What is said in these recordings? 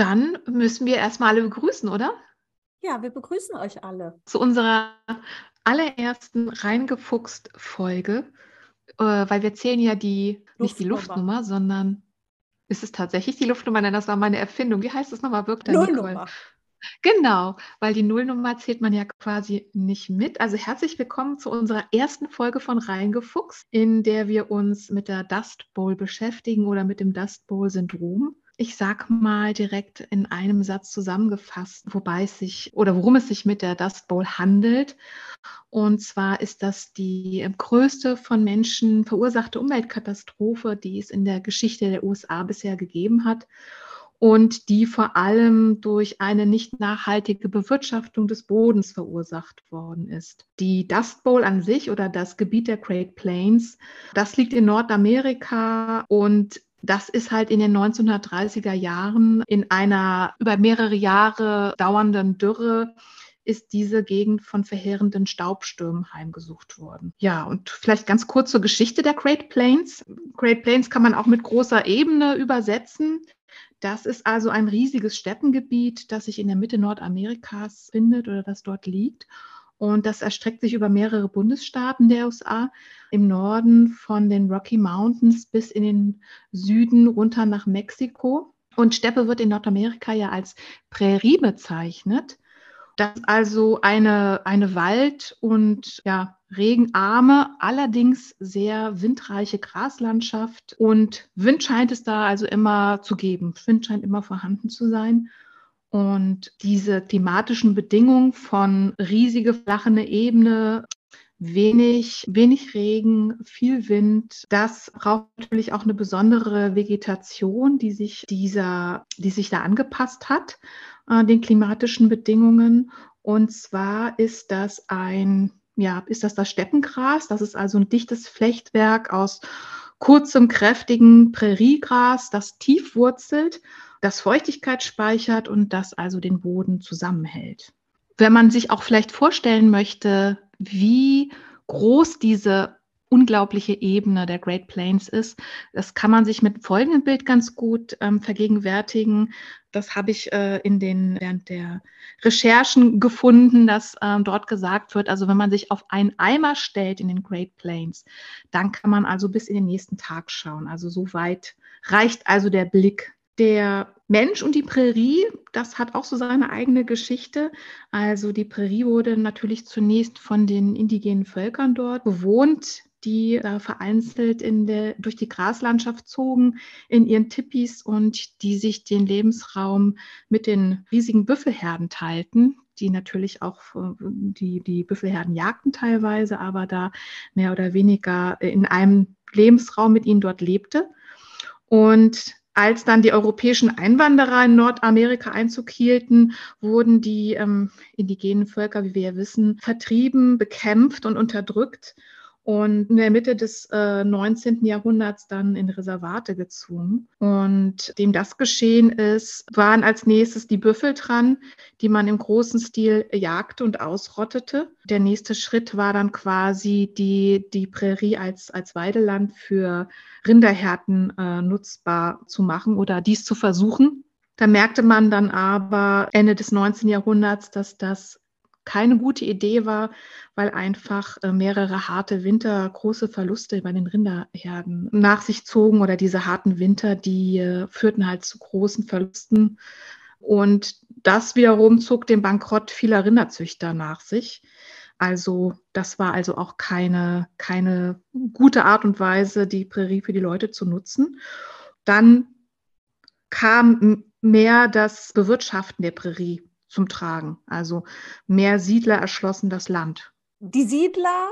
Dann müssen wir erstmal alle begrüßen, oder? Ja, wir begrüßen euch alle. Zu unserer allerersten reingefuchst Folge, äh, weil wir zählen ja die, nicht die Luftnummer, sondern ist es tatsächlich die Luftnummer? Nein, das war meine Erfindung. Wie heißt das nochmal? Wirkt da Nullnummer. Genau, weil die Nullnummer zählt man ja quasi nicht mit. Also herzlich willkommen zu unserer ersten Folge von Reingefuchst, in der wir uns mit der Dust Bowl beschäftigen oder mit dem Dust Bowl Syndrom ich sag mal direkt in einem Satz zusammengefasst, wobei es sich oder worum es sich mit der Dust Bowl handelt. Und zwar ist das die größte von Menschen verursachte Umweltkatastrophe, die es in der Geschichte der USA bisher gegeben hat und die vor allem durch eine nicht nachhaltige Bewirtschaftung des Bodens verursacht worden ist. Die Dust Bowl an sich oder das Gebiet der Great Plains, das liegt in Nordamerika und das ist halt in den 1930er Jahren in einer über mehrere Jahre dauernden Dürre ist diese Gegend von verheerenden Staubstürmen heimgesucht worden. Ja, und vielleicht ganz kurz zur Geschichte der Great Plains. Great Plains kann man auch mit großer Ebene übersetzen. Das ist also ein riesiges Steppengebiet, das sich in der Mitte Nordamerikas findet oder das dort liegt. Und das erstreckt sich über mehrere Bundesstaaten der USA, im Norden von den Rocky Mountains bis in den Süden runter nach Mexiko. Und Steppe wird in Nordamerika ja als Prärie bezeichnet. Das ist also eine, eine Wald- und ja, regenarme, allerdings sehr windreiche Graslandschaft. Und Wind scheint es da also immer zu geben. Wind scheint immer vorhanden zu sein. Und diese klimatischen Bedingungen von riesige flachende Ebene, wenig, wenig Regen, viel Wind, das braucht natürlich auch eine besondere Vegetation, die sich dieser, die sich da angepasst hat, äh, den klimatischen Bedingungen. Und zwar ist das ein, ja, ist das das Steppengras. Das ist also ein dichtes Flechtwerk aus kurzem, kräftigen Präriegras, das tief wurzelt das Feuchtigkeit speichert und das also den Boden zusammenhält. Wenn man sich auch vielleicht vorstellen möchte, wie groß diese unglaubliche Ebene der Great Plains ist. Das kann man sich mit folgendem Bild ganz gut ähm, vergegenwärtigen. Das habe ich äh, in den während der Recherchen gefunden, dass ähm, dort gesagt wird, also wenn man sich auf einen Eimer stellt in den Great Plains, dann kann man also bis in den nächsten Tag schauen. Also so weit reicht also der Blick der Mensch und die Prärie, das hat auch so seine eigene Geschichte. Also die Prärie wurde natürlich zunächst von den indigenen Völkern dort bewohnt, die da vereinzelt in der, durch die Graslandschaft zogen in ihren Tippis und die sich den Lebensraum mit den riesigen Büffelherden teilten, die natürlich auch die, die Büffelherden jagten teilweise, aber da mehr oder weniger in einem Lebensraum mit ihnen dort lebte. Und als dann die europäischen Einwanderer in Nordamerika Einzug hielten, wurden die ähm, indigenen Völker, wie wir ja wissen, vertrieben, bekämpft und unterdrückt und in der Mitte des äh, 19. Jahrhunderts dann in Reservate gezwungen. Und dem das geschehen ist, waren als nächstes die Büffel dran, die man im großen Stil jagte und ausrottete. Der nächste Schritt war dann quasi die, die Prärie als, als Weideland für Rinderhärten äh, nutzbar zu machen oder dies zu versuchen. Da merkte man dann aber Ende des 19. Jahrhunderts, dass das keine gute Idee war, weil einfach äh, mehrere harte Winter große Verluste bei den Rinderherden nach sich zogen oder diese harten Winter, die äh, führten halt zu großen Verlusten. Und das wiederum zog den Bankrott vieler Rinderzüchter nach sich. Also das war also auch keine, keine gute Art und Weise, die Prärie für die Leute zu nutzen. Dann kam mehr das Bewirtschaften der Prärie zum Tragen. Also mehr Siedler erschlossen das Land. Die Siedler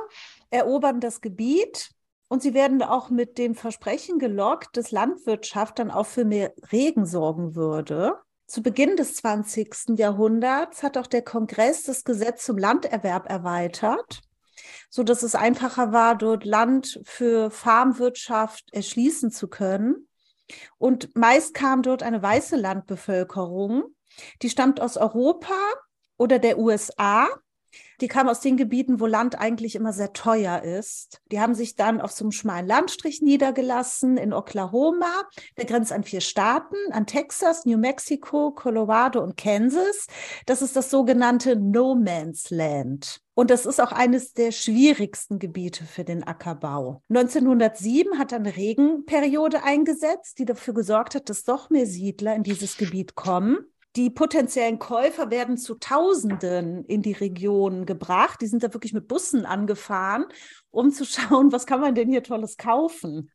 erobern das Gebiet und sie werden auch mit dem Versprechen gelockt, dass Landwirtschaft dann auch für mehr Regen sorgen würde. Zu Beginn des 20. Jahrhunderts hat auch der Kongress das Gesetz zum Landerwerb erweitert, so dass es einfacher war, dort Land für Farmwirtschaft erschließen zu können. Und meist kam dort eine weiße Landbevölkerung, die stammt aus Europa oder der USA Die kamen aus den Gebieten, wo Land eigentlich immer sehr teuer ist. Die haben sich dann auf so einem schmalen Landstrich niedergelassen in Oklahoma. Der grenzt an vier Staaten, an Texas, New Mexico, Colorado und Kansas. Das ist das sogenannte No Man's Land. Und das ist auch eines der schwierigsten Gebiete für den Ackerbau. 1907 hat eine Regenperiode eingesetzt, die dafür gesorgt hat, dass doch mehr Siedler in dieses Gebiet kommen. Die potenziellen Käufer werden zu Tausenden in die Region gebracht. Die sind da wirklich mit Bussen angefahren, um zu schauen, was kann man denn hier Tolles kaufen.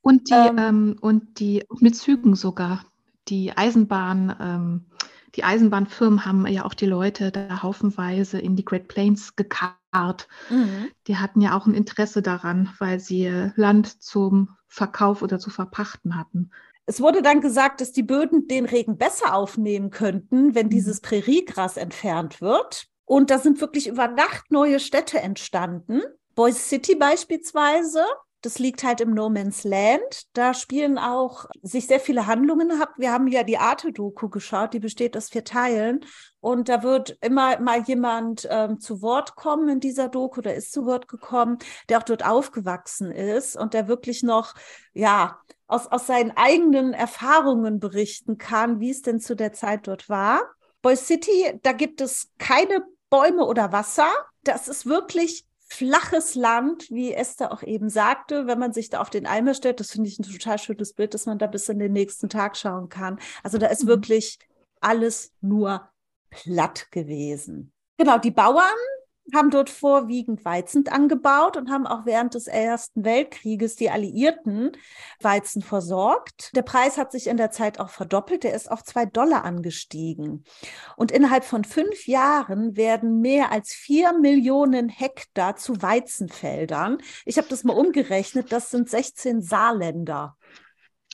Und die, ähm, ähm, und die mit Zügen sogar. Die Eisenbahn, ähm, die Eisenbahnfirmen haben ja auch die Leute da haufenweise in die Great Plains gekarrt. Mhm. Die hatten ja auch ein Interesse daran, weil sie Land zum Verkauf oder zu verpachten hatten. Es wurde dann gesagt, dass die Böden den Regen besser aufnehmen könnten, wenn mhm. dieses Präriegras entfernt wird. Und da sind wirklich über Nacht neue Städte entstanden. Boys City beispielsweise, das liegt halt im No Man's Land. Da spielen auch sich sehr viele Handlungen ab. Wir haben ja die Arte-Doku geschaut, die besteht aus vier Teilen. Und da wird immer mal jemand ähm, zu Wort kommen in dieser Doku, oder ist zu Wort gekommen, der auch dort aufgewachsen ist und der wirklich noch, ja, aus, aus seinen eigenen Erfahrungen berichten kann, wie es denn zu der Zeit dort war. Boy City, da gibt es keine Bäume oder Wasser. Das ist wirklich flaches Land, wie Esther auch eben sagte, wenn man sich da auf den Eimer stellt, das finde ich ein total schönes Bild, dass man da bis in den nächsten Tag schauen kann. Also da ist mhm. wirklich alles nur platt gewesen. Genau, die Bauern haben dort vorwiegend Weizen angebaut und haben auch während des Ersten Weltkrieges die Alliierten Weizen versorgt. Der Preis hat sich in der Zeit auch verdoppelt. Der ist auf zwei Dollar angestiegen. Und innerhalb von fünf Jahren werden mehr als vier Millionen Hektar zu Weizenfeldern. Ich habe das mal umgerechnet. Das sind 16 Saarländer.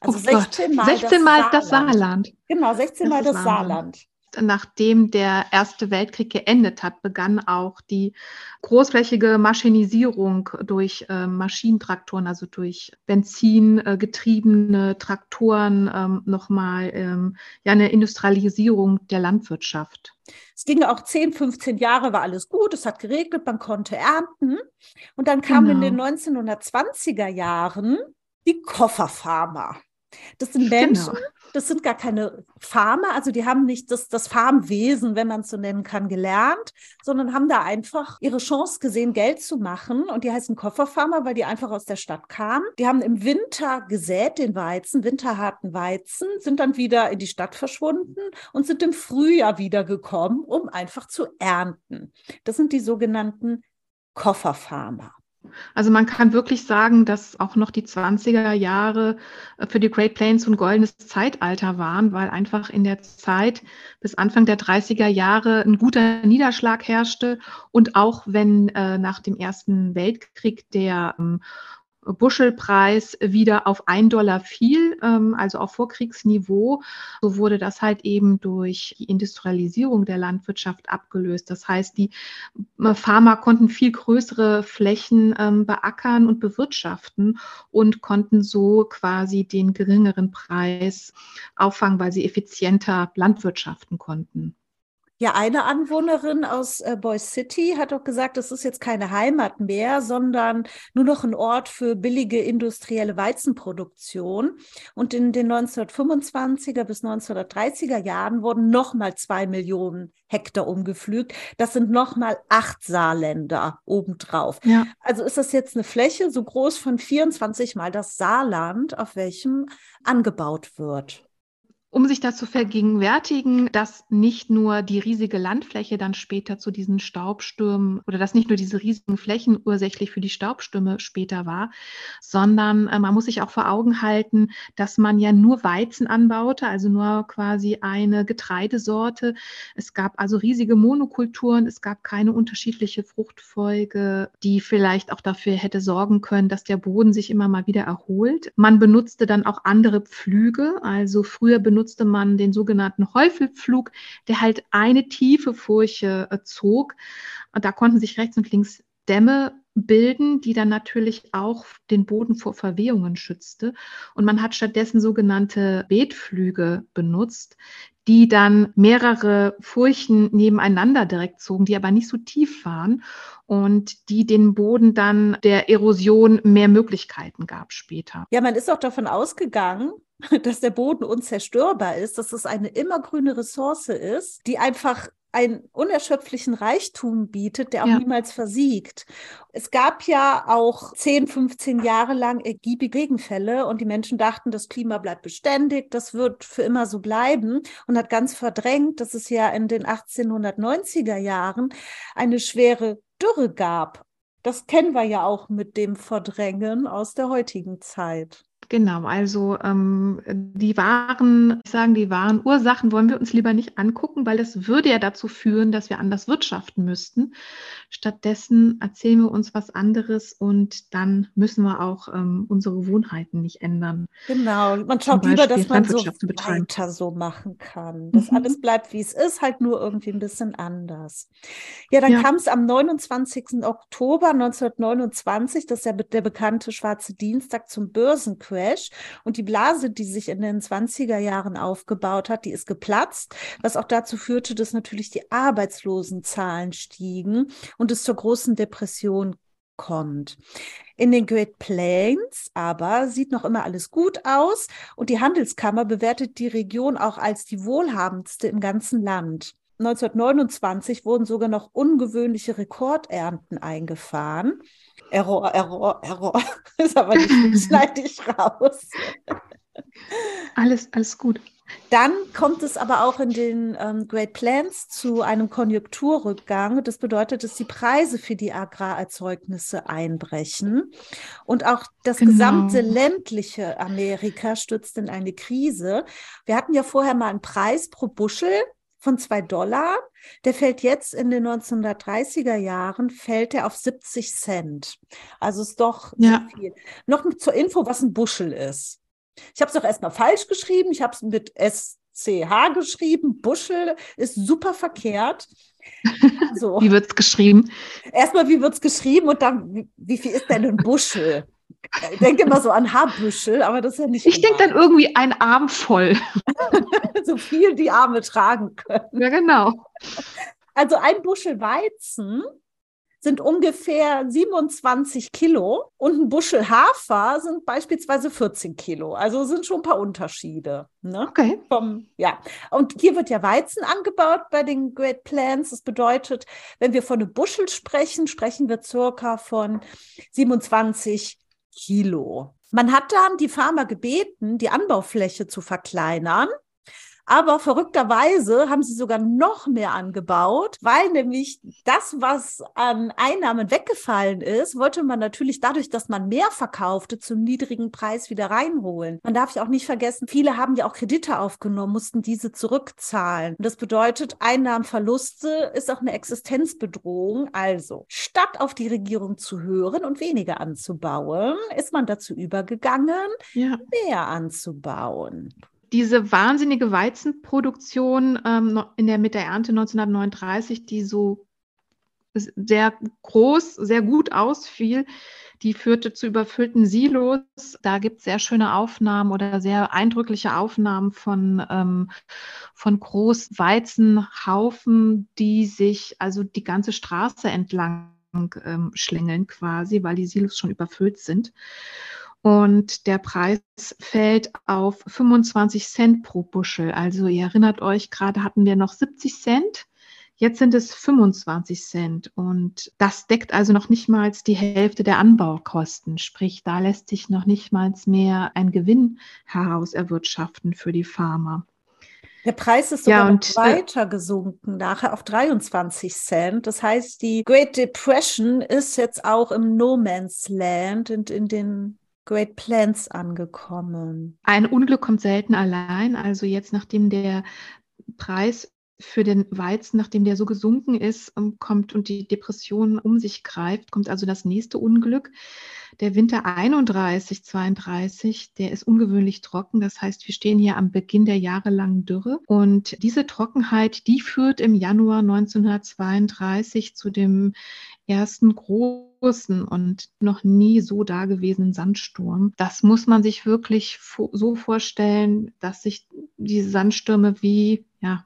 Also oh 16 Mal, 16 Mal das, Saarland. das Saarland. Genau, 16 Mal das, das Saarland nachdem der Erste Weltkrieg geendet hat, begann auch die großflächige Maschinisierung durch äh, Maschinentraktoren, also durch benzingetriebene äh, Traktoren, ähm, nochmal ähm, ja, eine Industrialisierung der Landwirtschaft. Es ging auch 10, 15 Jahre, war alles gut, es hat geregnet, man konnte ernten. Und dann kamen genau. in den 1920er Jahren die Kofferfarmer. Das sind Menschen, genau. das sind gar keine Farmer, also die haben nicht das, das Farmwesen, wenn man es so nennen kann, gelernt, sondern haben da einfach ihre Chance gesehen, Geld zu machen. Und die heißen Kofferfarmer, weil die einfach aus der Stadt kamen. Die haben im Winter gesät den Weizen, winterharten Weizen, sind dann wieder in die Stadt verschwunden und sind im Frühjahr wiedergekommen, um einfach zu ernten. Das sind die sogenannten Kofferfarmer. Also man kann wirklich sagen, dass auch noch die 20er Jahre äh, für die Great Plains ein goldenes Zeitalter waren, weil einfach in der Zeit bis Anfang der 30er Jahre ein guter Niederschlag herrschte. Und auch wenn äh, nach dem Ersten Weltkrieg der ähm, Buschelpreis wieder auf ein Dollar fiel, ähm, also auf Vorkriegsniveau. So wurde das halt eben durch die Industrialisierung der Landwirtschaft abgelöst. Das heißt, die äh, Farmer konnten viel größere Flächen ähm, beackern und bewirtschaften und konnten so quasi den geringeren Preis auffangen, weil sie effizienter landwirtschaften konnten. Ja, eine Anwohnerin aus äh, Boys City hat auch gesagt, das ist jetzt keine Heimat mehr, sondern nur noch ein Ort für billige industrielle Weizenproduktion. Und in den 1925er bis 1930er Jahren wurden nochmal zwei Millionen Hektar umgepflügt. Das sind nochmal acht Saarländer obendrauf. Ja. Also ist das jetzt eine Fläche so groß von 24 mal das Saarland, auf welchem angebaut wird um sich das zu vergegenwärtigen, dass nicht nur die riesige Landfläche dann später zu diesen Staubstürmen oder dass nicht nur diese riesigen Flächen ursächlich für die Staubstürme später war, sondern äh, man muss sich auch vor Augen halten, dass man ja nur Weizen anbaute, also nur quasi eine Getreidesorte. Es gab also riesige Monokulturen, es gab keine unterschiedliche Fruchtfolge, die vielleicht auch dafür hätte sorgen können, dass der Boden sich immer mal wieder erholt. Man benutzte dann auch andere Pflüge, also früher benutzte benutzte man den sogenannten Häufelpflug, der halt eine tiefe Furche äh, zog. Und da konnten sich rechts und links Dämme bilden, die dann natürlich auch den Boden vor Verwehungen schützte. Und man hat stattdessen sogenannte Beetflüge benutzt, die dann mehrere Furchen nebeneinander direkt zogen, die aber nicht so tief waren und die den Boden dann der Erosion mehr Möglichkeiten gab später. Ja, man ist auch davon ausgegangen, dass der Boden unzerstörbar ist, dass es eine immergrüne Ressource ist, die einfach einen unerschöpflichen Reichtum bietet, der auch ja. niemals versiegt. Es gab ja auch 10, 15 Jahre lang ergiebige Regenfälle und die Menschen dachten, das Klima bleibt beständig, das wird für immer so bleiben und hat ganz verdrängt, dass es ja in den 1890er Jahren eine schwere Dürre gab. Das kennen wir ja auch mit dem Verdrängen aus der heutigen Zeit. Genau, also ähm, die wahren, ich sagen, die wahren Ursachen wollen wir uns lieber nicht angucken, weil das würde ja dazu führen, dass wir anders wirtschaften müssten. Stattdessen erzählen wir uns was anderes und dann müssen wir auch ähm, unsere Gewohnheiten nicht ändern. Genau, man schaut lieber, dass man so weiter so machen kann. Dass mhm. alles bleibt, wie es ist, halt nur irgendwie ein bisschen anders. Ja, dann ja. kam es am 29. Oktober 1929, das ist ja der bekannte Schwarze Dienstag zum Börsencrash. Crash. Und die Blase, die sich in den 20er Jahren aufgebaut hat, die ist geplatzt, was auch dazu führte, dass natürlich die Arbeitslosenzahlen stiegen und es zur großen Depression kommt. In den Great Plains aber sieht noch immer alles gut aus und die Handelskammer bewertet die Region auch als die wohlhabendste im ganzen Land. 1929 wurden sogar noch ungewöhnliche Rekordernten eingefahren. Error, Error, Error. ist aber nicht, schneide ich raus. Alles, alles gut. Dann kommt es aber auch in den ähm, Great Plains zu einem Konjunkturrückgang. Das bedeutet, dass die Preise für die Agrarerzeugnisse einbrechen. Und auch das genau. gesamte ländliche Amerika stürzt in eine Krise. Wir hatten ja vorher mal einen Preis pro Buschel von zwei Dollar. Der fällt jetzt in den 1930er Jahren, fällt er auf 70 Cent. Also ist doch ja. viel. Noch zur Info, was ein Buschel ist. Ich habe es doch erstmal falsch geschrieben. Ich habe es mit SCH geschrieben. Buschel ist super verkehrt. So. wie wird es geschrieben? Erstmal, wie wird es geschrieben und dann, wie, wie viel ist denn ein Buschel? Ich denke immer so an Haarbüschel, aber das ist ja nicht. Ich denke dann irgendwie ein Arm voll. so viel die Arme tragen können. Ja, genau. Also ein Buschel Weizen sind ungefähr 27 Kilo und ein Buschel Hafer sind beispielsweise 14 Kilo. Also sind schon ein paar Unterschiede. Ne? Okay. Vom, ja. Und hier wird ja Weizen angebaut bei den Great Plants. Das bedeutet, wenn wir von einem Buschel sprechen, sprechen wir circa von 27 Kilo. Man hat dann die Farmer gebeten, die Anbaufläche zu verkleinern aber verrückterweise haben sie sogar noch mehr angebaut, weil nämlich das, was an Einnahmen weggefallen ist, wollte man natürlich dadurch, dass man mehr verkaufte, zum niedrigen Preis wieder reinholen. Man darf ja auch nicht vergessen, viele haben ja auch Kredite aufgenommen, mussten diese zurückzahlen. Und das bedeutet, Einnahmenverluste ist auch eine Existenzbedrohung. Also, statt auf die Regierung zu hören und weniger anzubauen, ist man dazu übergegangen, ja. mehr anzubauen diese wahnsinnige Weizenproduktion ähm, in der, mit der Ernte 1939, die so sehr groß, sehr gut ausfiel, die führte zu überfüllten Silos. Da gibt es sehr schöne Aufnahmen oder sehr eindrückliche Aufnahmen von, ähm, von Großweizenhaufen, die sich also die ganze Straße entlang ähm, schlängeln quasi, weil die Silos schon überfüllt sind und der Preis fällt auf 25 Cent pro Buschel. Also ihr erinnert euch, gerade hatten wir noch 70 Cent, jetzt sind es 25 Cent und das deckt also noch nicht mal die Hälfte der Anbaukosten. Sprich, da lässt sich noch nicht mal mehr ein Gewinn heraus erwirtschaften für die Farmer. Der Preis ist sogar ja, und, äh, weiter gesunken, nachher auf 23 Cent. Das heißt, die Great Depression ist jetzt auch im No Man's Land und in den Great Plans angekommen. Ein Unglück kommt selten allein. Also jetzt, nachdem der Preis für den Weizen, nachdem der so gesunken ist, ähm, kommt und die Depression um sich greift, kommt also das nächste Unglück. Der Winter 31, 32, der ist ungewöhnlich trocken. Das heißt, wir stehen hier am Beginn der jahrelangen Dürre. Und diese Trockenheit, die führt im Januar 1932 zu dem ersten großen und noch nie so dagewesenen Sandsturm. Das muss man sich wirklich so vorstellen, dass sich diese Sandstürme wie, ja,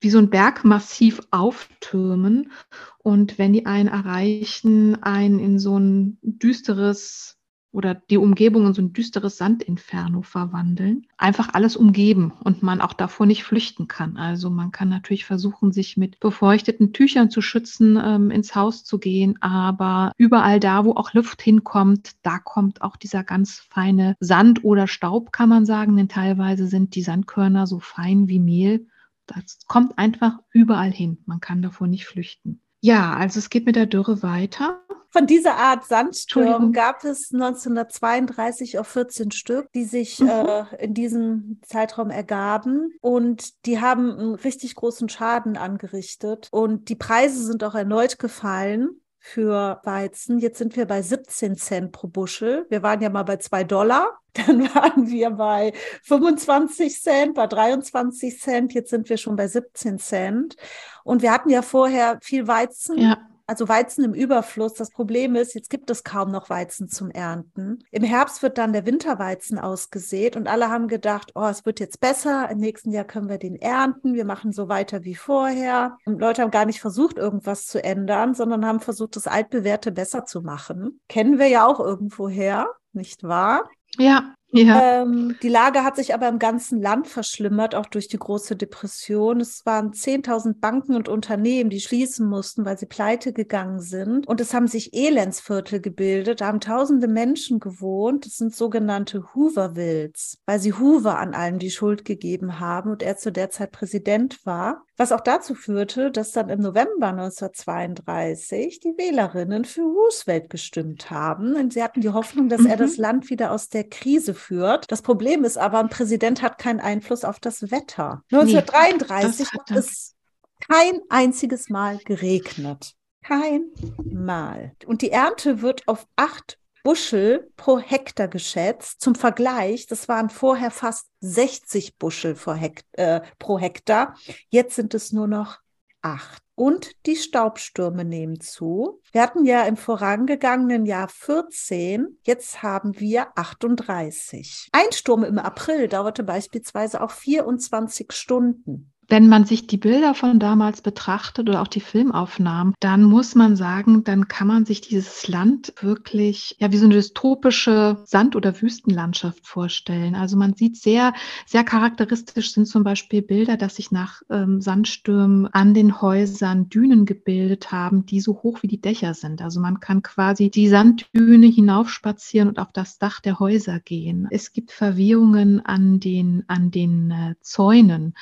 wie so ein Bergmassiv auftürmen und wenn die einen erreichen, einen in so ein düsteres oder die Umgebung in so ein düsteres Sandinferno verwandeln. Einfach alles umgeben und man auch davor nicht flüchten kann. Also man kann natürlich versuchen, sich mit befeuchteten Tüchern zu schützen, ähm, ins Haus zu gehen, aber überall da, wo auch Luft hinkommt, da kommt auch dieser ganz feine Sand oder Staub, kann man sagen, denn teilweise sind die Sandkörner so fein wie Mehl. Das kommt einfach überall hin. Man kann davor nicht flüchten. Ja, also es geht mit der Dürre weiter. Von dieser Art Sandsturm gab es 1932 auch 14 Stück, die sich mhm. äh, in diesem Zeitraum ergaben. Und die haben einen richtig großen Schaden angerichtet. Und die Preise sind auch erneut gefallen für Weizen. Jetzt sind wir bei 17 Cent pro Buschel. Wir waren ja mal bei 2 Dollar. Dann waren wir bei 25 Cent, bei 23 Cent. Jetzt sind wir schon bei 17 Cent. Und wir hatten ja vorher viel Weizen. Ja also Weizen im Überfluss. Das Problem ist, jetzt gibt es kaum noch Weizen zum Ernten. Im Herbst wird dann der Winterweizen ausgesät und alle haben gedacht, oh, es wird jetzt besser. Im nächsten Jahr können wir den ernten. Wir machen so weiter wie vorher. Und Leute haben gar nicht versucht, irgendwas zu ändern, sondern haben versucht, das altbewährte besser zu machen. Kennen wir ja auch irgendwoher, nicht wahr? Ja. Ja. Ähm, die Lage hat sich aber im ganzen Land verschlimmert, auch durch die große Depression. Es waren 10.000 Banken und Unternehmen, die schließen mussten, weil sie pleite gegangen sind. Und es haben sich Elendsviertel gebildet. Da haben tausende Menschen gewohnt. Das sind sogenannte Hoovervilles, weil sie Hoover an allem die Schuld gegeben haben und er zu der Zeit Präsident war. Was auch dazu führte, dass dann im November 1932 die Wählerinnen für Roosevelt gestimmt haben. Und sie hatten die Hoffnung, dass mhm. er das Land wieder aus der Krise führt. Das Problem ist aber, ein Präsident hat keinen Einfluss auf das Wetter. 1933 nee, hat es kein einziges Mal geregnet. Kein Mal. Und die Ernte wird auf acht Buschel pro Hektar geschätzt. Zum Vergleich, das waren vorher fast 60 Buschel äh, pro Hektar. Jetzt sind es nur noch acht. Und die Staubstürme nehmen zu. Wir hatten ja im vorangegangenen Jahr 14, jetzt haben wir 38. Ein Sturm im April dauerte beispielsweise auch 24 Stunden wenn man sich die Bilder von damals betrachtet oder auch die Filmaufnahmen, dann muss man sagen, dann kann man sich dieses Land wirklich ja wie so eine dystopische Sand- oder Wüstenlandschaft vorstellen. Also man sieht sehr, sehr charakteristisch sind zum Beispiel Bilder, dass sich nach ähm, Sandstürmen an den Häusern Dünen gebildet haben, die so hoch wie die Dächer sind. Also man kann quasi die Sanddüne hinaufspazieren und auf das Dach der Häuser gehen. Es gibt Verwehungen an den, an den äh, Zäunen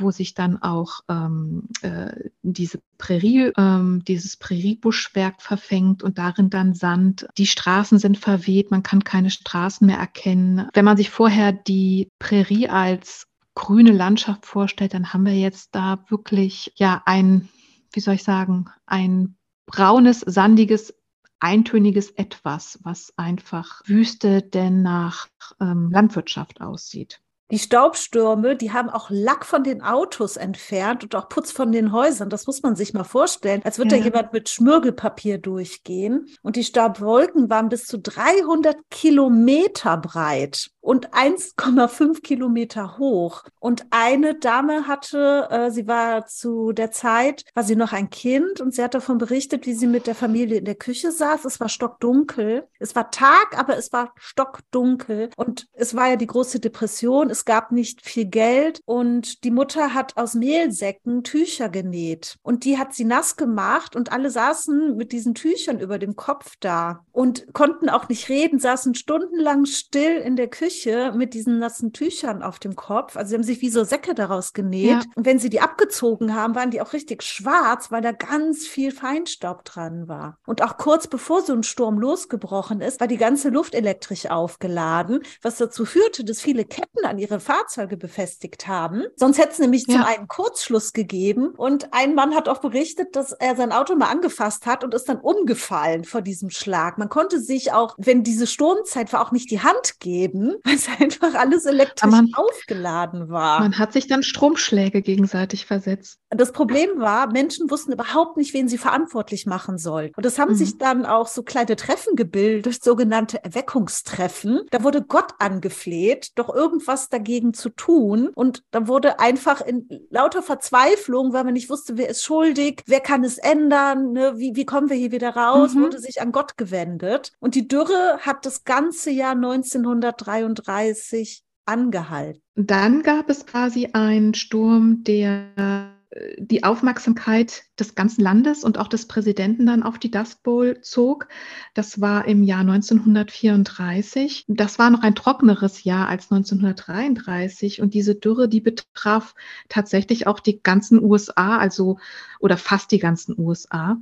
wo sich dann auch ähm, äh, diese Prärie, ähm, dieses Präriebuschwerk verfängt und darin dann Sand. Die Straßen sind verweht, man kann keine Straßen mehr erkennen. Wenn man sich vorher die Prärie als grüne Landschaft vorstellt, dann haben wir jetzt da wirklich ja ein, wie soll ich sagen, ein braunes, sandiges eintöniges Etwas, was einfach Wüste denn nach ähm, Landwirtschaft aussieht. Die Staubstürme, die haben auch Lack von den Autos entfernt und auch Putz von den Häusern. Das muss man sich mal vorstellen, als würde ja. da jemand mit Schmirgelpapier durchgehen. Und die Staubwolken waren bis zu 300 Kilometer breit und 1,5 Kilometer hoch. Und eine Dame hatte, äh, sie war zu der Zeit, war sie noch ein Kind und sie hat davon berichtet, wie sie mit der Familie in der Küche saß. Es war stockdunkel. Es war Tag, aber es war stockdunkel. Und es war ja die große Depression. Es gab nicht viel Geld und die Mutter hat aus Mehlsäcken Tücher genäht. Und die hat sie nass gemacht und alle saßen mit diesen Tüchern über dem Kopf da und konnten auch nicht reden, saßen stundenlang still in der Küche mit diesen nassen Tüchern auf dem Kopf. Also sie haben sich wie so Säcke daraus genäht. Ja. Und wenn sie die abgezogen haben, waren die auch richtig schwarz, weil da ganz viel Feinstaub dran war. Und auch kurz bevor so ein Sturm losgebrochen ist, war die ganze Luft elektrisch aufgeladen, was dazu führte, dass viele Ketten an ihre Fahrzeuge befestigt haben. Sonst hätte es nämlich ja. zum einen Kurzschluss gegeben. Und ein Mann hat auch berichtet, dass er sein Auto mal angefasst hat und ist dann umgefallen vor diesem Schlag. Man konnte sich auch, wenn diese Sturmzeit war, auch nicht die Hand geben, weil es einfach alles elektrisch man, aufgeladen war. Man hat sich dann Stromschläge gegenseitig versetzt. Das Problem war, Menschen wussten überhaupt nicht, wen sie verantwortlich machen sollten. Und es haben mhm. sich dann auch so kleine Treffen gebildet, sogenannte Erweckungstreffen. Da wurde Gott angefleht, doch irgendwas dagegen zu tun. Und da wurde einfach in lauter Verzweiflung, weil man nicht wusste, wer ist schuldig, wer kann es ändern, ne? wie, wie kommen wir hier wieder raus, mhm. wurde sich an Gott gewendet. Und die Dürre hat das ganze Jahr 1933 angehalten. Dann gab es quasi einen Sturm, der die Aufmerksamkeit des ganzen Landes und auch des Präsidenten dann auf die Dust Bowl zog. Das war im Jahr 1934. Das war noch ein trockeneres Jahr als 1933 und diese Dürre, die betraf tatsächlich auch die ganzen USA, also oder fast die ganzen USA.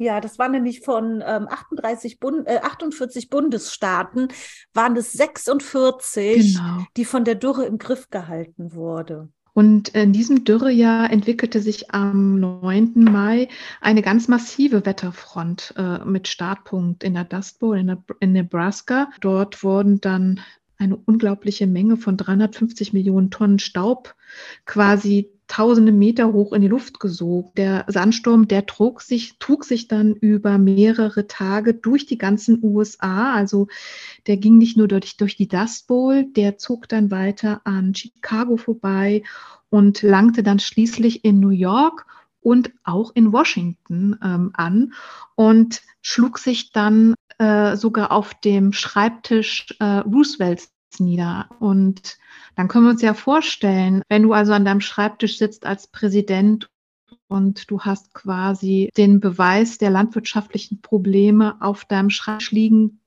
Ja, das war nämlich von ähm, 38 Bund, äh, 48 Bundesstaaten, waren es 46, genau. die von der Dürre im Griff gehalten wurde. Und in diesem Dürrejahr entwickelte sich am 9. Mai eine ganz massive Wetterfront äh, mit Startpunkt in der Dust Bowl in, in Nebraska. Dort wurden dann eine unglaubliche Menge von 350 Millionen Tonnen Staub quasi tausende Meter hoch in die Luft gesogen. Der Sandsturm, der trug sich, trug sich dann über mehrere Tage durch die ganzen USA. Also der ging nicht nur durch, durch die Dust Bowl, der zog dann weiter an Chicago vorbei und langte dann schließlich in New York und auch in Washington ähm, an und schlug sich dann äh, sogar auf dem Schreibtisch äh, Roosevelts nieder. Und dann können wir uns ja vorstellen, wenn du also an deinem Schreibtisch sitzt als Präsident und du hast quasi den Beweis der landwirtschaftlichen Probleme auf deinem Schreibtisch liegen,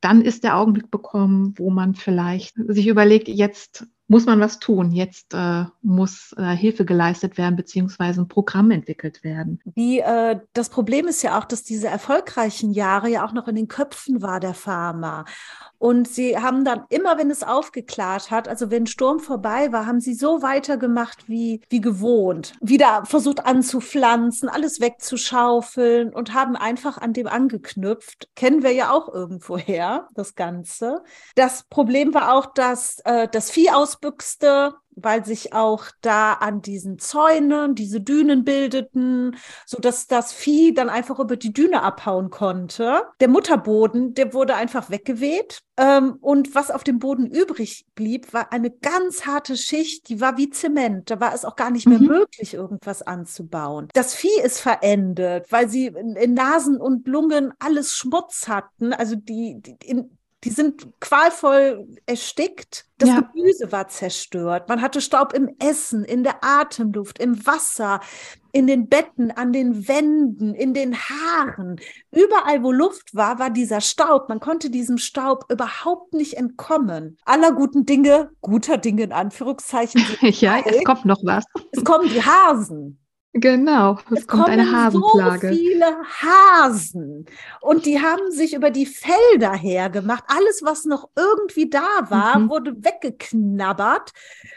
dann ist der Augenblick bekommen, wo man vielleicht sich überlegt, jetzt muss man was tun. Jetzt äh, muss äh, Hilfe geleistet werden, beziehungsweise ein Programm entwickelt werden. Die, äh, das Problem ist ja auch, dass diese erfolgreichen Jahre ja auch noch in den Köpfen war der Farmer. Und sie haben dann immer, wenn es aufgeklärt hat, also wenn Sturm vorbei war, haben sie so weitergemacht wie, wie gewohnt. Wieder versucht anzupflanzen, alles wegzuschaufeln und haben einfach an dem angeknüpft. Kennen wir ja auch irgendwoher, das Ganze. Das Problem war auch, dass äh, das Vieh ausbüchste, weil sich auch da an diesen Zäunen diese Dünen bildeten, so dass das Vieh dann einfach über die Düne abhauen konnte. Der Mutterboden, der wurde einfach weggeweht. Ähm, und was auf dem Boden übrig blieb, war eine ganz harte Schicht, die war wie Zement. Da war es auch gar nicht mehr mhm. möglich, irgendwas anzubauen. Das Vieh ist verendet, weil sie in, in Nasen und Lungen alles Schmutz hatten. Also die, die in, die sind qualvoll erstickt. Das ja. Gemüse war zerstört. Man hatte Staub im Essen, in der Atemluft, im Wasser, in den Betten, an den Wänden, in den Haaren. Überall, wo Luft war, war dieser Staub. Man konnte diesem Staub überhaupt nicht entkommen. Aller guten Dinge, guter Dinge in Anführungszeichen. ja, es kommt noch was. Es kommen die Hasen. Genau, es, es kommt eine Hasenplage. So viele Hasen und die haben sich über die Felder hergemacht. Alles, was noch irgendwie da war, mhm. wurde weggeknabbert,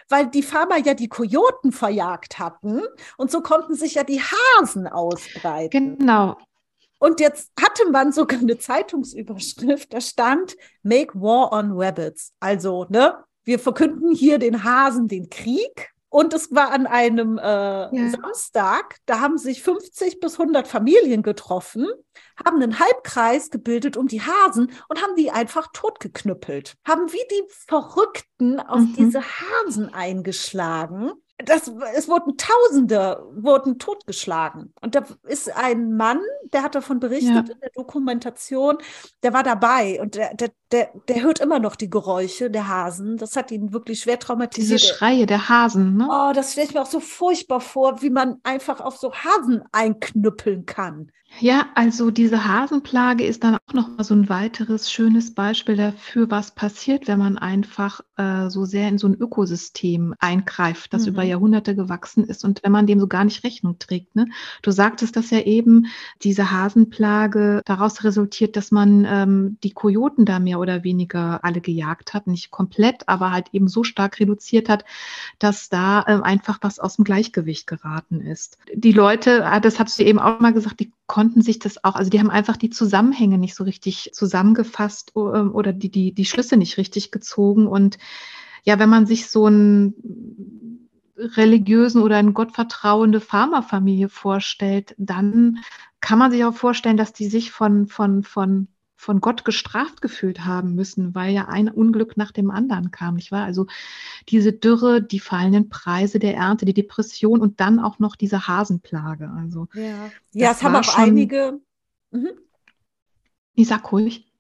weil die Farmer ja die Kojoten verjagt hatten und so konnten sich ja die Hasen ausbreiten. Genau. Und jetzt hatte man sogar eine Zeitungsüberschrift, da stand Make War on Rabbits. Also, ne, wir verkünden hier den Hasen den Krieg und es war an einem äh, ja. Samstag, da haben sich 50 bis 100 Familien getroffen, haben einen Halbkreis gebildet um die Hasen und haben die einfach totgeknüppelt. Haben wie die Verrückten auf mhm. diese Hasen eingeschlagen das, es wurden Tausende wurden totgeschlagen. Und da ist ein Mann, der hat davon berichtet ja. in der Dokumentation, der war dabei und der, der, der, der hört immer noch die Geräusche der Hasen. Das hat ihn wirklich schwer traumatisiert. Diese Schreie der Hasen, ne? Oh, das stelle ich mir auch so furchtbar vor, wie man einfach auf so Hasen einknüppeln kann. Ja, also diese Hasenplage ist dann auch noch mal so ein weiteres schönes Beispiel dafür, was passiert, wenn man einfach äh, so sehr in so ein Ökosystem eingreift, das mhm. über Jahrhunderte gewachsen ist und wenn man dem so gar nicht Rechnung trägt. Ne? Du sagtest das ja eben, diese Hasenplage daraus resultiert, dass man ähm, die Kojoten da mehr oder weniger alle gejagt hat. Nicht komplett, aber halt eben so stark reduziert hat, dass da äh, einfach was aus dem Gleichgewicht geraten ist. Die Leute, ah, das hast du eben auch mal gesagt, die konnten sich das auch, also die haben einfach die Zusammenhänge nicht so richtig zusammengefasst ähm, oder die, die, die Schlüsse nicht richtig gezogen. Und ja, wenn man sich so einen religiösen oder eine gottvertrauende Pharmafamilie vorstellt, dann kann man sich auch vorstellen, dass die sich von, von, von, von Gott gestraft gefühlt haben müssen, weil ja ein Unglück nach dem anderen kam, nicht wahr? Also diese Dürre, die fallenden Preise der Ernte, die Depression und dann auch noch diese Hasenplage. Also ja, ja es haben auch einige. Mhm. Ich sag ruhig.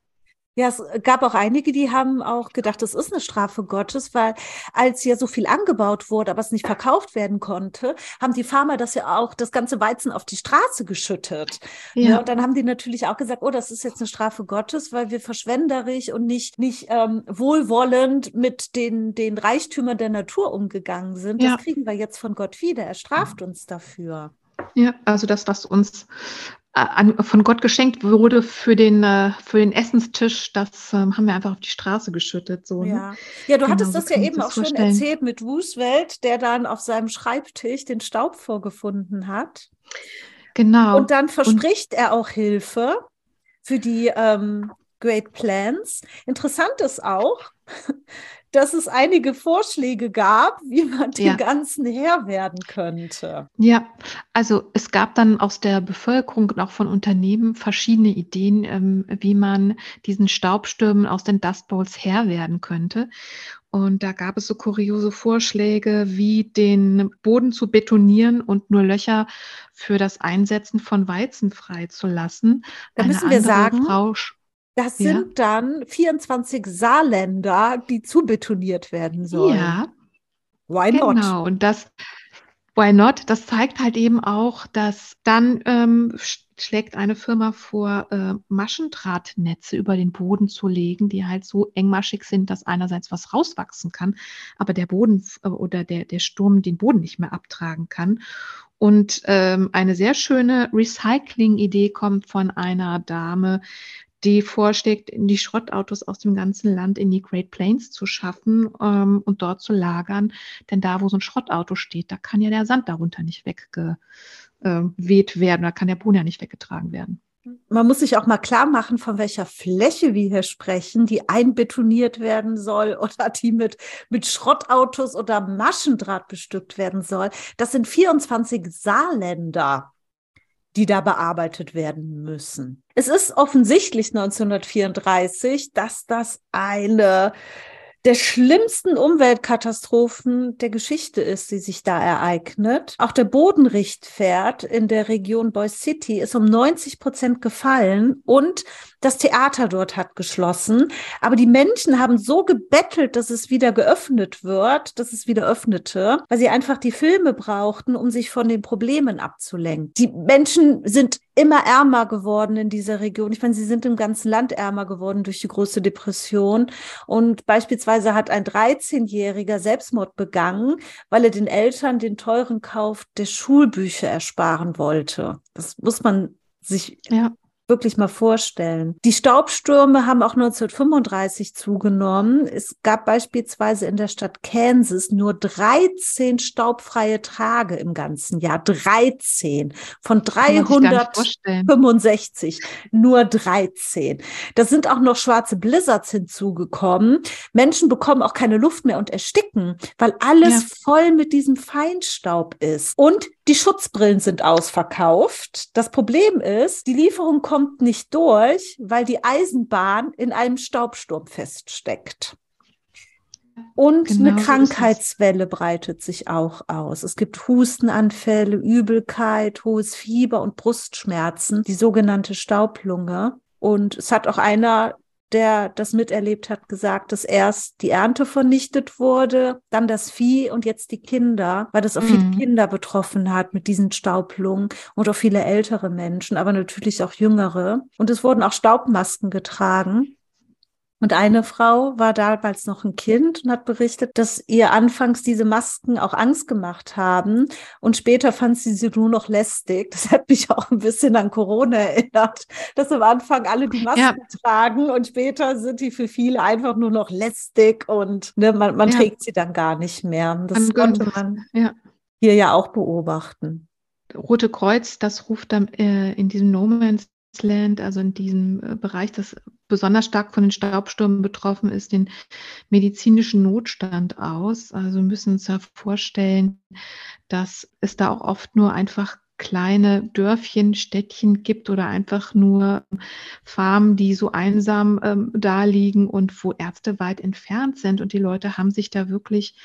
Ja, es gab auch einige, die haben auch gedacht, das ist eine Strafe Gottes, weil als ja so viel angebaut wurde, aber es nicht verkauft werden konnte, haben die Farmer das ja auch, das ganze Weizen auf die Straße geschüttet. Ja. ja und dann haben die natürlich auch gesagt, oh, das ist jetzt eine Strafe Gottes, weil wir verschwenderisch und nicht, nicht ähm, wohlwollend mit den, den Reichtümern der Natur umgegangen sind. Ja. Das kriegen wir jetzt von Gott wieder. Er straft uns dafür. Ja, also das, was uns an, von Gott geschenkt wurde für den, äh, für den Essenstisch, das ähm, haben wir einfach auf die Straße geschüttet. So, ne? ja. ja, du genau, hattest das ja eben auch schon erzählt mit Roosevelt, der dann auf seinem Schreibtisch den Staub vorgefunden hat. Genau. Und dann verspricht Und, er auch Hilfe für die ähm, Great Plans. Interessant ist auch, dass es einige Vorschläge gab, wie man dem ja. Ganzen Herr werden könnte. Ja, also es gab dann aus der Bevölkerung und auch von Unternehmen verschiedene Ideen, ähm, wie man diesen Staubstürmen aus den Dust Bowls Herr werden könnte. Und da gab es so kuriose Vorschläge, wie den Boden zu betonieren und nur Löcher für das Einsetzen von Weizen freizulassen. Da müssen wir sagen, Frau das ja. sind dann 24 Saarländer, die zubetoniert werden sollen. Ja. Why not? Genau, und das, why not? Das zeigt halt eben auch, dass dann ähm, schlägt eine Firma vor, äh, Maschendrahtnetze über den Boden zu legen, die halt so engmaschig sind, dass einerseits was rauswachsen kann, aber der Boden äh, oder der, der Sturm den Boden nicht mehr abtragen kann. Und ähm, eine sehr schöne Recycling-Idee kommt von einer Dame, die vorschlägt, die Schrottautos aus dem ganzen Land in die Great Plains zu schaffen ähm, und dort zu lagern. Denn da, wo so ein Schrottauto steht, da kann ja der Sand darunter nicht weggeweht äh, werden, da kann der Boden ja nicht weggetragen werden. Man muss sich auch mal klar machen, von welcher Fläche wir hier sprechen, die einbetoniert werden soll oder die mit, mit Schrottautos oder Maschendraht bestückt werden soll. Das sind 24 Saarländer die da bearbeitet werden müssen. Es ist offensichtlich 1934, dass das eine der schlimmsten Umweltkatastrophen der Geschichte ist, die sich da ereignet. Auch der Bodenrichtpferd in der Region Boy City ist um 90 Prozent gefallen und das Theater dort hat geschlossen. Aber die Menschen haben so gebettelt, dass es wieder geöffnet wird, dass es wieder öffnete, weil sie einfach die Filme brauchten, um sich von den Problemen abzulenken. Die Menschen sind immer ärmer geworden in dieser Region. Ich meine, sie sind im ganzen Land ärmer geworden durch die große Depression. Und beispielsweise hat ein 13-Jähriger Selbstmord begangen, weil er den Eltern den teuren Kauf der Schulbücher ersparen wollte. Das muss man sich ja wirklich mal vorstellen. Die Staubstürme haben auch 1935 zugenommen. Es gab beispielsweise in der Stadt Kansas nur 13 staubfreie Tage im ganzen Jahr. 13 von 365. Nur 13. Da sind auch noch schwarze Blizzards hinzugekommen. Menschen bekommen auch keine Luft mehr und ersticken, weil alles ja. voll mit diesem Feinstaub ist. Und die Schutzbrillen sind ausverkauft. Das Problem ist, die Lieferung kommt nicht durch, weil die Eisenbahn in einem Staubsturm feststeckt. Und genau eine Krankheitswelle breitet sich auch aus. Es gibt Hustenanfälle, Übelkeit, hohes Fieber und Brustschmerzen, die sogenannte Staublunge. Und es hat auch einer der das miterlebt hat, gesagt, dass erst die Ernte vernichtet wurde, dann das Vieh und jetzt die Kinder, weil das auch mhm. viele Kinder betroffen hat mit diesen Staublungen und auch viele ältere Menschen, aber natürlich auch jüngere. Und es wurden auch Staubmasken getragen. Und eine Frau war damals noch ein Kind und hat berichtet, dass ihr anfangs diese Masken auch Angst gemacht haben und später fand sie sie nur noch lästig. Das hat mich auch ein bisschen an Corona erinnert, dass am Anfang alle die Masken ja. tragen und später sind die für viele einfach nur noch lästig und ne, man, man ja. trägt sie dann gar nicht mehr. Das konnte man ja. hier ja auch beobachten. Rote Kreuz, das ruft dann äh, in diesem No Man's Land, also in diesem äh, Bereich, das besonders stark von den Staubstürmen betroffen ist, den medizinischen Notstand aus. Also müssen uns ja vorstellen, dass es da auch oft nur einfach kleine Dörfchen, Städtchen gibt oder einfach nur Farmen, die so einsam ähm, da liegen und wo Ärzte weit entfernt sind. Und die Leute haben sich da wirklich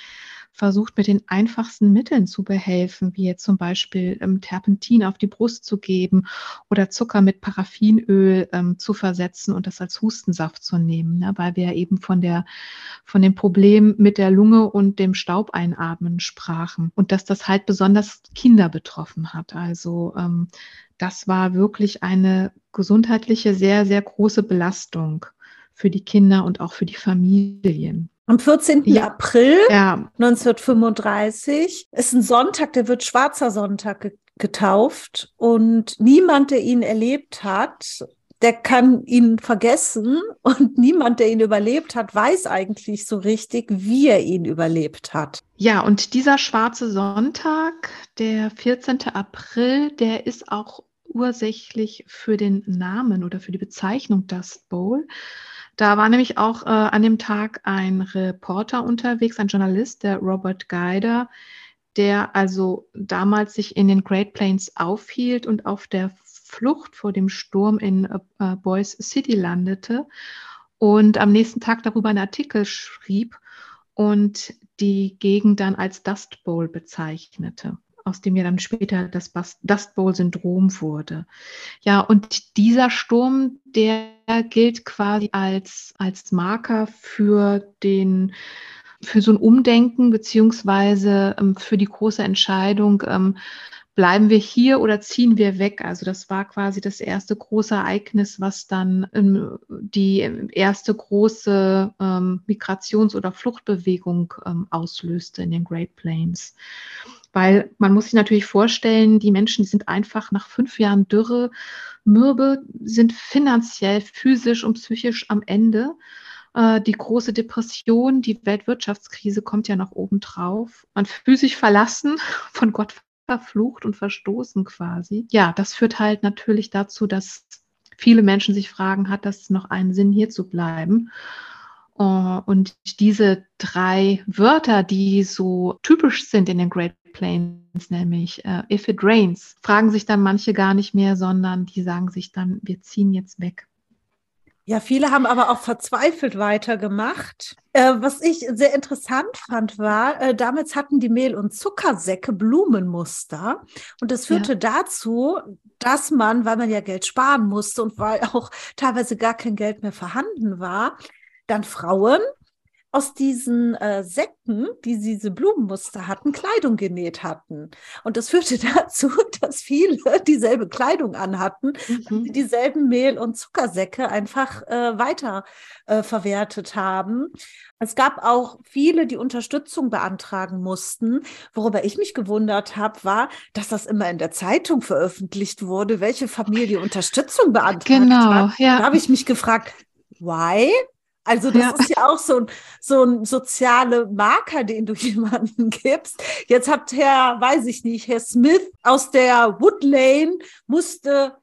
versucht, mit den einfachsten Mitteln zu behelfen, wie jetzt zum Beispiel ähm, Terpentin auf die Brust zu geben oder Zucker mit Paraffinöl ähm, zu versetzen und das als Hustensaft zu nehmen, ne, weil wir eben von, der, von dem Problem mit der Lunge und dem Staubeinatmen sprachen und dass das halt besonders Kinder betroffen hat. Also ähm, das war wirklich eine gesundheitliche, sehr, sehr große Belastung für die Kinder und auch für die Familien. Am 14. Ja. April ja. 1935 ist ein Sonntag, der wird Schwarzer Sonntag getauft und niemand, der ihn erlebt hat, der kann ihn vergessen und niemand, der ihn überlebt hat, weiß eigentlich so richtig, wie er ihn überlebt hat. Ja, und dieser schwarze Sonntag, der 14. April, der ist auch ursächlich für den Namen oder für die Bezeichnung Dust Bowl. Da war nämlich auch äh, an dem Tag ein Reporter unterwegs, ein Journalist, der Robert Geider, der also damals sich in den Great Plains aufhielt und auf der Flucht vor dem Sturm in äh, äh Boise City landete und am nächsten Tag darüber einen Artikel schrieb und die Gegend dann als Dust Bowl bezeichnete aus dem ja dann später das Dust Bowl-Syndrom wurde. Ja, und dieser Sturm, der gilt quasi als, als Marker für den für so ein Umdenken beziehungsweise ähm, für die große Entscheidung, ähm, bleiben wir hier oder ziehen wir weg? Also das war quasi das erste große Ereignis, was dann ähm, die erste große ähm, Migrations- oder Fluchtbewegung ähm, auslöste in den Great Plains. Weil man muss sich natürlich vorstellen, die Menschen, die sind einfach nach fünf Jahren Dürre mürbe, sind finanziell, physisch und psychisch am Ende. Äh, die große Depression, die Weltwirtschaftskrise kommt ja noch oben drauf. Man fühlt sich verlassen, von Gott verflucht und verstoßen quasi. Ja, das führt halt natürlich dazu, dass viele Menschen sich fragen, hat das noch einen Sinn, hier zu bleiben? Äh, und diese drei Wörter, die so typisch sind in den Great Plains, nämlich uh, if it rains, fragen sich dann manche gar nicht mehr, sondern die sagen sich dann, wir ziehen jetzt weg. Ja, viele haben aber auch verzweifelt weitergemacht. Äh, was ich sehr interessant fand, war, äh, damals hatten die Mehl- und Zuckersäcke Blumenmuster. Und das führte ja. dazu, dass man, weil man ja Geld sparen musste und weil auch teilweise gar kein Geld mehr vorhanden war, dann Frauen aus diesen äh, Säcken, die diese Blumenmuster hatten, Kleidung genäht hatten. Und das führte dazu, dass viele dieselbe Kleidung anhatten, mhm. dieselben Mehl- und Zuckersäcke einfach äh, weiter äh, verwertet haben. Es gab auch viele, die Unterstützung beantragen mussten. Worüber ich mich gewundert habe, war, dass das immer in der Zeitung veröffentlicht wurde, welche Familie Unterstützung beantragt genau, hat. Ja. Da habe ich mich gefragt, why? Also das ja. ist ja auch so ein, so ein soziale Marker, den du jemanden gibst. Jetzt hat Herr, weiß ich nicht, Herr Smith aus der Wood Lane musste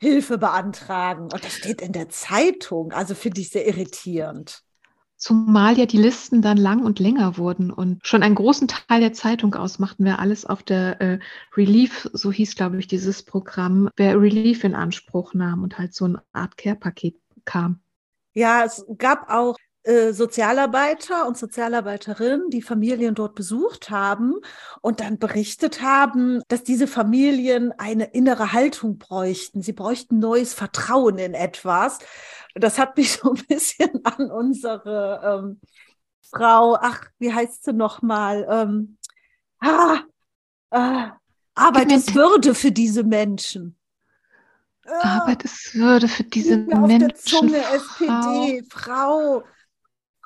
Hilfe beantragen. Und das steht in der Zeitung. Also finde ich sehr irritierend. Zumal ja die Listen dann lang und länger wurden und schon einen großen Teil der Zeitung ausmachten, wer alles auf der äh, Relief, so hieß, glaube ich, dieses Programm, wer Relief in Anspruch nahm und halt so eine Art Care-Paket kam. Ja, es gab auch äh, Sozialarbeiter und Sozialarbeiterinnen, die Familien dort besucht haben und dann berichtet haben, dass diese Familien eine innere Haltung bräuchten. Sie bräuchten neues Vertrauen in etwas. Das hat mich so ein bisschen an unsere ähm, Frau, ach, wie heißt sie nochmal? Ähm, ah, äh, Arbeiteswürde für diese Menschen. Aber das würde für diese Menschen. Auf der Zunge SPD, Frau.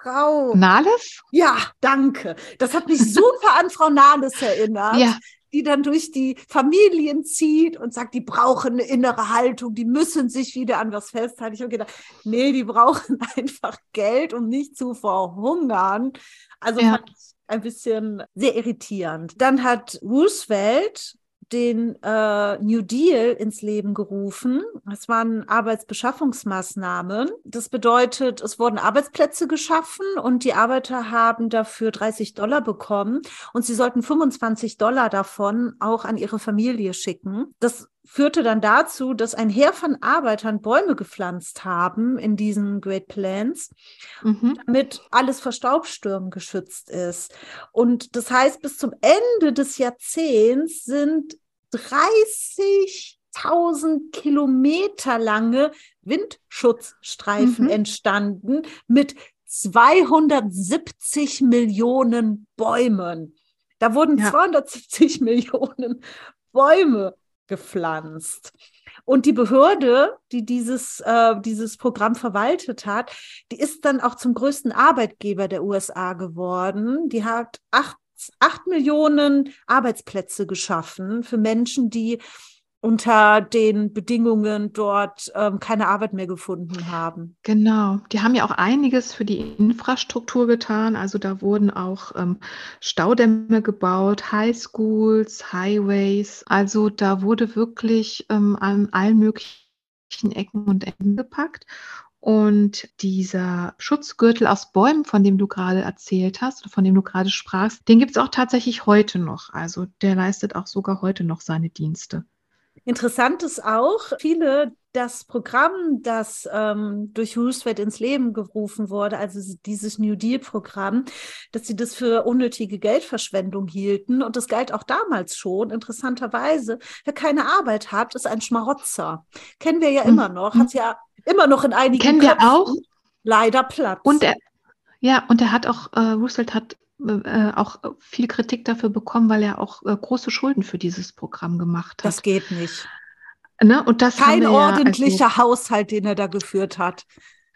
Frau. Nahles? Ja, danke. Das hat mich super an Frau Nahles erinnert. Ja. Die dann durch die Familien zieht und sagt, die brauchen eine innere Haltung, die müssen sich wieder an was festhalten. Ich habe gedacht, nee, die brauchen einfach Geld, um nicht zu verhungern. Also ja. ein bisschen sehr irritierend. Dann hat Roosevelt den äh, New Deal ins Leben gerufen. Es waren Arbeitsbeschaffungsmaßnahmen. Das bedeutet, es wurden Arbeitsplätze geschaffen und die Arbeiter haben dafür 30 Dollar bekommen und sie sollten 25 Dollar davon auch an ihre Familie schicken. Das führte dann dazu, dass ein Heer von Arbeitern Bäume gepflanzt haben in diesen Great Plains, mhm. damit alles vor Staubstürmen geschützt ist. Und das heißt, bis zum Ende des Jahrzehnts sind 30.000 Kilometer lange Windschutzstreifen mhm. entstanden mit 270 Millionen Bäumen. Da wurden ja. 270 Millionen Bäume gepflanzt. Und die Behörde, die dieses, äh, dieses Programm verwaltet hat, die ist dann auch zum größten Arbeitgeber der USA geworden. Die hat acht, acht Millionen Arbeitsplätze geschaffen für Menschen, die unter den Bedingungen dort ähm, keine Arbeit mehr gefunden haben. Genau, die haben ja auch einiges für die Infrastruktur getan. Also da wurden auch ähm, Staudämme gebaut, Highschools, Highways. Also da wurde wirklich ähm, an allen möglichen Ecken und Enden gepackt. Und dieser Schutzgürtel aus Bäumen, von dem du gerade erzählt hast, von dem du gerade sprachst, den gibt es auch tatsächlich heute noch. Also der leistet auch sogar heute noch seine Dienste. Interessant ist auch, viele das Programm, das ähm, durch Roosevelt ins Leben gerufen wurde, also dieses New Deal-Programm, dass sie das für unnötige Geldverschwendung hielten. Und das galt auch damals schon, interessanterweise. Wer keine Arbeit hat, ist ein Schmarotzer. Kennen wir ja mhm. immer noch, hat ja immer noch in einigen Kennen Köpfen wir auch. leider Platz. Und er, ja, und er hat auch, äh, Roosevelt hat äh, auch viel Kritik dafür bekommen, weil er auch äh, große Schulden für dieses Programm gemacht hat. Das geht nicht. Ne? Und das Kein ordentlicher ja, also, Haushalt, den er da geführt hat.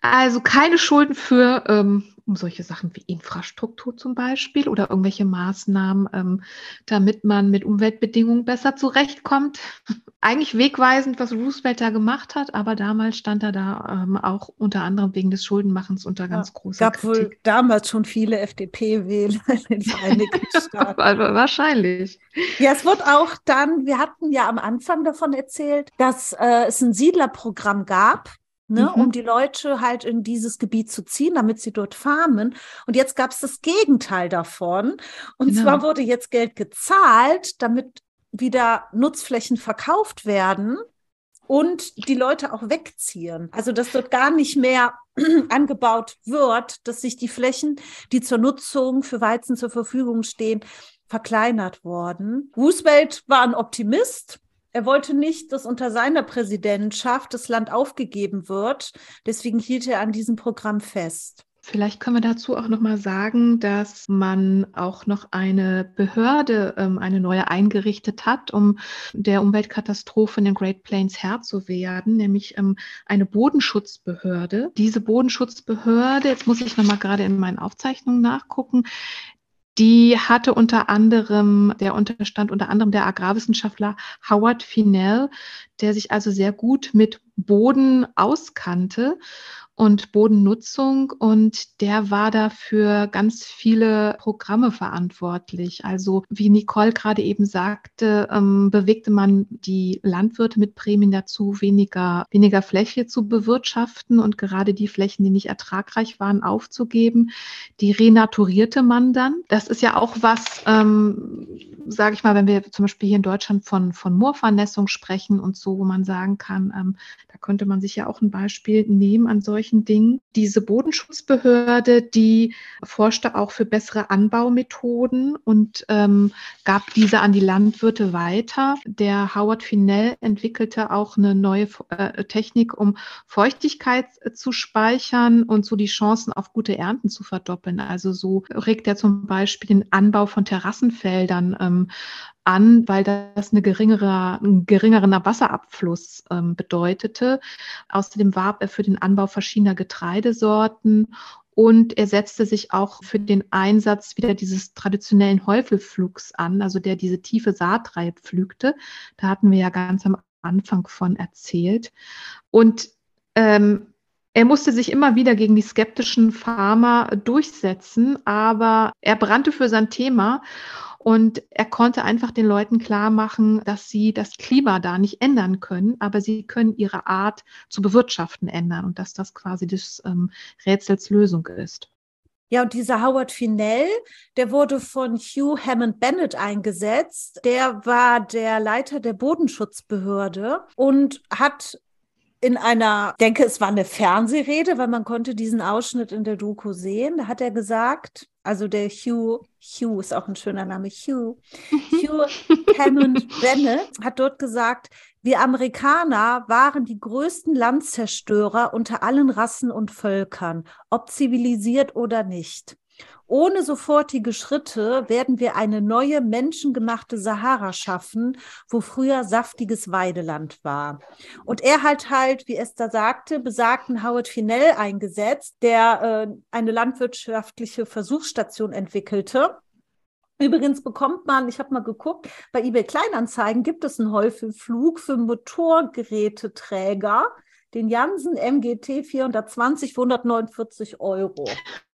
Also keine Schulden für ähm, um solche Sachen wie Infrastruktur zum Beispiel oder irgendwelche Maßnahmen, ähm, damit man mit Umweltbedingungen besser zurechtkommt. Eigentlich wegweisend, was Roosevelt da gemacht hat, aber damals stand er da ähm, auch unter anderem wegen des Schuldenmachens unter ganz ja, großer gab Kritik. wohl damals schon viele FDP-Wähler in den Vereinigten Staaten. Wahrscheinlich. Ja, es wird auch dann, wir hatten ja am Anfang davon erzählt, dass äh, es ein Siedlerprogramm gab, Ne, mhm. um die Leute halt in dieses Gebiet zu ziehen, damit sie dort farmen. Und jetzt gab es das Gegenteil davon. Und genau. zwar wurde jetzt Geld gezahlt, damit wieder Nutzflächen verkauft werden und die Leute auch wegziehen. Also dass dort gar nicht mehr angebaut wird, dass sich die Flächen, die zur Nutzung für Weizen zur Verfügung stehen, verkleinert worden. Roosevelt war ein Optimist er wollte nicht, dass unter seiner Präsidentschaft das Land aufgegeben wird. Deswegen hielt er an diesem Programm fest. Vielleicht können wir dazu auch noch mal sagen, dass man auch noch eine Behörde, ähm, eine neue eingerichtet hat, um der Umweltkatastrophe in den Great Plains Herr zu werden, nämlich ähm, eine Bodenschutzbehörde. Diese Bodenschutzbehörde, jetzt muss ich noch mal gerade in meinen Aufzeichnungen nachgucken, die hatte unter anderem, der unterstand unter anderem der Agrarwissenschaftler Howard Finell, der sich also sehr gut mit Boden auskannte und Bodennutzung und der war dafür ganz viele Programme verantwortlich. Also wie Nicole gerade eben sagte, ähm, bewegte man die Landwirte mit Prämien dazu, weniger, weniger Fläche zu bewirtschaften und gerade die Flächen, die nicht ertragreich waren, aufzugeben. Die renaturierte man dann. Das ist ja auch was, ähm, sage ich mal, wenn wir zum Beispiel hier in Deutschland von, von Moorvernässung sprechen und so, wo man sagen kann, ähm, da könnte man sich ja auch ein Beispiel nehmen an solchen solchen Dingen. Diese Bodenschutzbehörde, die forschte auch für bessere Anbaumethoden und ähm, gab diese an die Landwirte weiter. Der Howard Finell entwickelte auch eine neue äh, Technik, um Feuchtigkeit äh, zu speichern und so die Chancen auf gute Ernten zu verdoppeln. Also so regt er zum Beispiel den Anbau von Terrassenfeldern ähm, an, weil das eine geringere, einen geringeren Wasserabfluss ähm, bedeutete. Außerdem warb er für den Anbau verschiedener Getreidesorten und er setzte sich auch für den Einsatz wieder dieses traditionellen Häufelflugs an, also der diese tiefe Saatreihe pflügte. Da hatten wir ja ganz am Anfang von erzählt. Und ähm, er musste sich immer wieder gegen die skeptischen Farmer durchsetzen, aber er brannte für sein Thema und er konnte einfach den Leuten klar machen, dass sie das Klima da nicht ändern können, aber sie können ihre Art zu bewirtschaften ändern und dass das quasi des ähm, Rätsels Lösung ist. Ja, und dieser Howard Finell, der wurde von Hugh Hammond Bennett eingesetzt. Der war der Leiter der Bodenschutzbehörde und hat in einer, denke, es war eine Fernsehrede, weil man konnte diesen Ausschnitt in der Doku sehen. Da hat er gesagt, also der Hugh, Hugh ist auch ein schöner Name, Hugh, Hugh Hammond Bennett hat dort gesagt, wir Amerikaner waren die größten Landzerstörer unter allen Rassen und Völkern, ob zivilisiert oder nicht. Ohne sofortige Schritte werden wir eine neue menschengemachte Sahara schaffen, wo früher saftiges Weideland war. Und er hat halt, wie Esther sagte, besagten Howard Finell eingesetzt, der äh, eine landwirtschaftliche Versuchsstation entwickelte. Übrigens bekommt man, ich habe mal geguckt, bei eBay Kleinanzeigen gibt es einen Häufeflug für Motorgeräteträger, den Jansen MGT 420 für 149 Euro.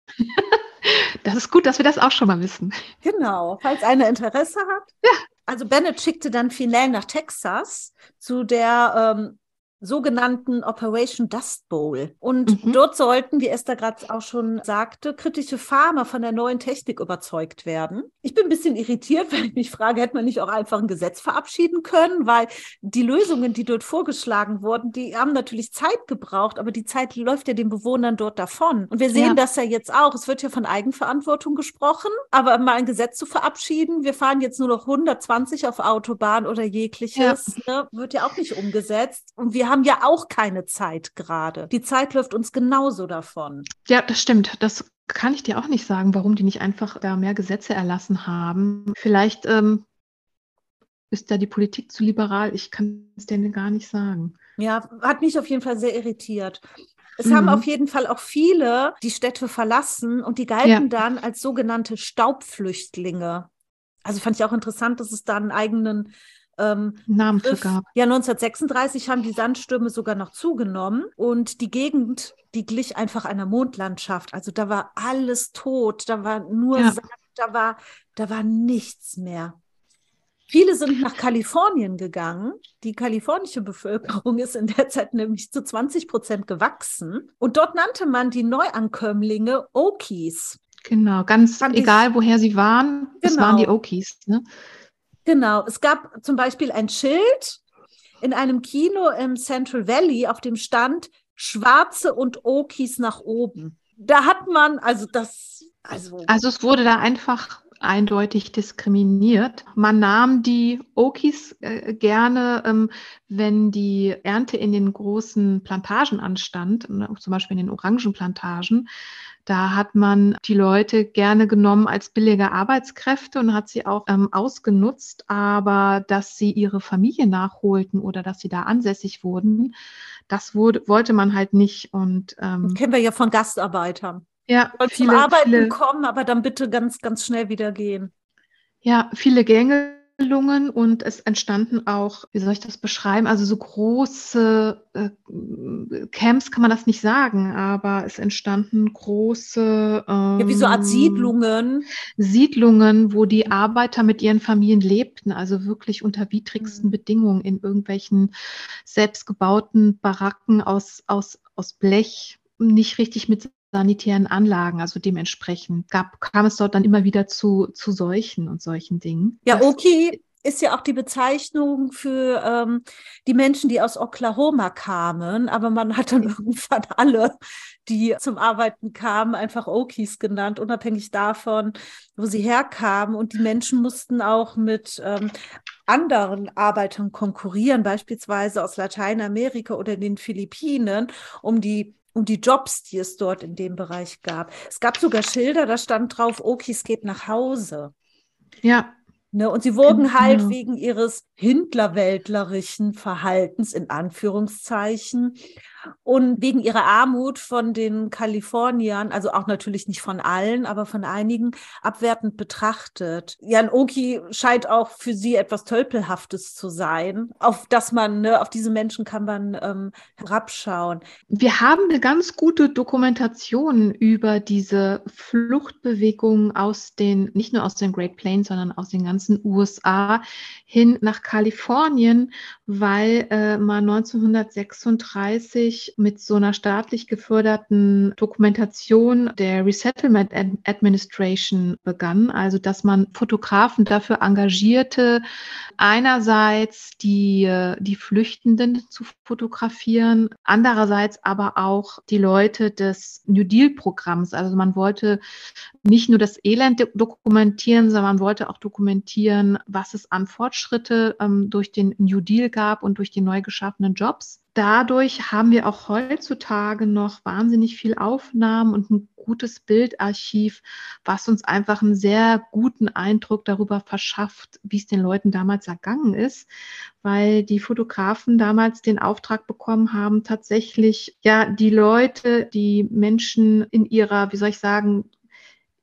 Das ist gut, dass wir das auch schon mal wissen. Genau, falls einer Interesse hat. Ja. Also Bennett schickte dann Finell nach Texas zu der ähm, sogenannten Operation Dust Bowl. Und mhm. dort sollten, wie Esther gerade auch schon sagte, kritische Farmer von der neuen Technik überzeugt werden. Ich bin ein bisschen irritiert, weil ich mich frage, hätte man nicht auch einfach ein Gesetz verabschieden können, weil die Lösungen, die dort vorgeschlagen wurden, die haben natürlich Zeit gebraucht, aber die Zeit läuft ja den Bewohnern dort davon. Und wir sehen ja. das ja jetzt auch. Es wird ja von Eigenverantwortung gesprochen, aber mal ein Gesetz zu verabschieden, wir fahren jetzt nur noch 120 auf Autobahn oder jegliches, ja. Ne, wird ja auch nicht umgesetzt. Und wir haben ja auch keine Zeit gerade. Die Zeit läuft uns genauso davon. Ja, das stimmt. Das kann ich dir auch nicht sagen, warum die nicht einfach da mehr Gesetze erlassen haben. Vielleicht ähm, ist da die Politik zu liberal. Ich kann es dir gar nicht sagen. Ja, hat mich auf jeden Fall sehr irritiert. Es mhm. haben auf jeden Fall auch viele die Städte verlassen und die galten ja. dann als sogenannte Staubflüchtlinge. Also fand ich auch interessant, dass es da einen eigenen ähm, Namen für gab. Ja, 1936 haben die Sandstürme sogar noch zugenommen und die Gegend, die glich einfach einer Mondlandschaft. Also da war alles tot, da war nur ja. Sand, da war, da war nichts mehr. Viele sind nach Kalifornien gegangen. Die kalifornische Bevölkerung ist in der Zeit nämlich zu 20 Prozent gewachsen. Und dort nannte man die Neuankömmlinge Okies. Genau, ganz egal, woher sie waren, genau. es waren die Okies. Ne? Genau, es gab zum Beispiel ein Schild in einem Kino im Central Valley, auf dem stand Schwarze und Okis nach oben. Da hat man, also das, also. Also es wurde da einfach eindeutig diskriminiert. Man nahm die Okis äh, gerne, ähm, wenn die Ernte in den großen Plantagen anstand, ne, zum Beispiel in den Orangenplantagen, da hat man die Leute gerne genommen als billige Arbeitskräfte und hat sie auch ähm, ausgenutzt, aber dass sie ihre Familie nachholten oder dass sie da ansässig wurden, das wurde, wollte man halt nicht. Und ähm, kennen wir ja von Gastarbeitern. Ja, viele, zum Arbeiten viele, kommen, aber dann bitte ganz, ganz schnell wieder gehen. Ja, viele Gänge Regelungen und es entstanden auch, wie soll ich das beschreiben, also so große äh, Camps kann man das nicht sagen, aber es entstanden große ähm, ja, wie so Art Siedlungen. Siedlungen, wo die Arbeiter mit ihren Familien lebten, also wirklich unter widrigsten mhm. Bedingungen in irgendwelchen selbstgebauten Baracken aus, aus, aus Blech, nicht richtig mit sanitären Anlagen, also dementsprechend gab, kam es dort dann immer wieder zu, zu Seuchen und solchen Dingen. Ja, okay, ist ja auch die Bezeichnung für ähm, die Menschen, die aus Oklahoma kamen, aber man hat dann irgendwann alle, die zum Arbeiten kamen, einfach Okies genannt, unabhängig davon, wo sie herkamen. Und die Menschen mussten auch mit ähm, anderen Arbeitern konkurrieren, beispielsweise aus Lateinamerika oder den Philippinen, um die um die Jobs, die es dort in dem Bereich gab. Es gab sogar Schilder, da stand drauf, Okis geht nach Hause. Ja. Ne? Und sie wurden genau. halt wegen ihres Hindlerweltlerischen Verhaltens in Anführungszeichen und wegen ihrer Armut von den Kaliforniern, also auch natürlich nicht von allen, aber von einigen, abwertend betrachtet. Jan Oki scheint auch für sie etwas Tölpelhaftes zu sein, auf das man, ne, auf diese Menschen kann man ähm, herabschauen. Wir haben eine ganz gute Dokumentation über diese Fluchtbewegung aus den, nicht nur aus den Great Plains, sondern aus den ganzen USA hin nach Kalifornien, weil äh, man 1936 mit so einer staatlich geförderten Dokumentation der Resettlement Administration begann, also dass man Fotografen dafür engagierte, einerseits die, die Flüchtenden zu fotografieren, andererseits aber auch die Leute des New Deal-Programms. Also man wollte nicht nur das Elend dokumentieren, sondern man wollte auch dokumentieren, was es an Fortschritte ähm, durch den New Deal gab und durch die neu geschaffenen Jobs. Dadurch haben wir auch heutzutage noch wahnsinnig viel Aufnahmen und ein gutes Bildarchiv, was uns einfach einen sehr guten Eindruck darüber verschafft, wie es den Leuten damals ergangen ist, weil die Fotografen damals den Auftrag bekommen haben, tatsächlich ja die Leute, die Menschen in ihrer, wie soll ich sagen,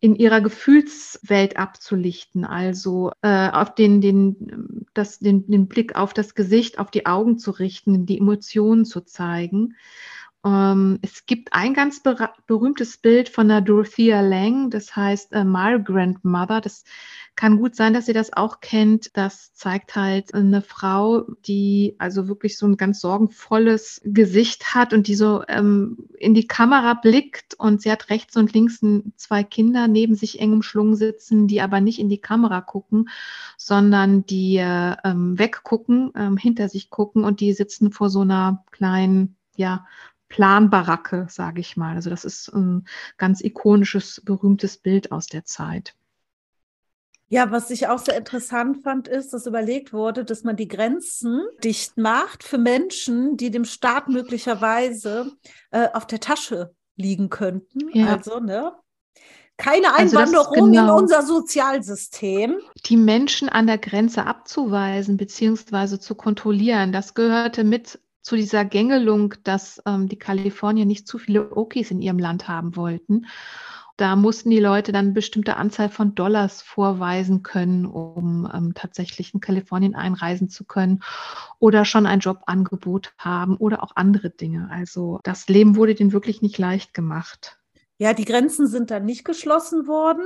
in ihrer Gefühlswelt abzulichten, also äh, auf den, den, das, den, den Blick auf das Gesicht, auf die Augen zu richten, die Emotionen zu zeigen. Ähm, es gibt ein ganz berühmtes Bild von der Dorothea Lang, das heißt äh, My Grandmother. Das kann gut sein, dass ihr das auch kennt. Das zeigt halt eine Frau, die also wirklich so ein ganz sorgenvolles Gesicht hat und die so ähm, in die Kamera blickt und sie hat rechts und links zwei Kinder neben sich eng umschlungen sitzen, die aber nicht in die Kamera gucken, sondern die äh, ähm, weggucken, ähm, hinter sich gucken und die sitzen vor so einer kleinen ja, Planbaracke, sage ich mal. Also das ist ein ganz ikonisches, berühmtes Bild aus der Zeit. Ja, was ich auch sehr interessant fand, ist, dass überlegt wurde, dass man die Grenzen dicht macht für Menschen, die dem Staat möglicherweise äh, auf der Tasche liegen könnten. Ja. Also, ne? Keine also Einwanderung also genau in unser Sozialsystem. Die Menschen an der Grenze abzuweisen bzw. zu kontrollieren, das gehörte mit zu dieser Gängelung, dass ähm, die Kalifornier nicht zu viele Okis in ihrem Land haben wollten. Da mussten die Leute dann eine bestimmte Anzahl von Dollars vorweisen können, um ähm, tatsächlich in Kalifornien einreisen zu können oder schon ein Jobangebot haben oder auch andere Dinge. Also das Leben wurde denen wirklich nicht leicht gemacht. Ja, die Grenzen sind dann nicht geschlossen worden.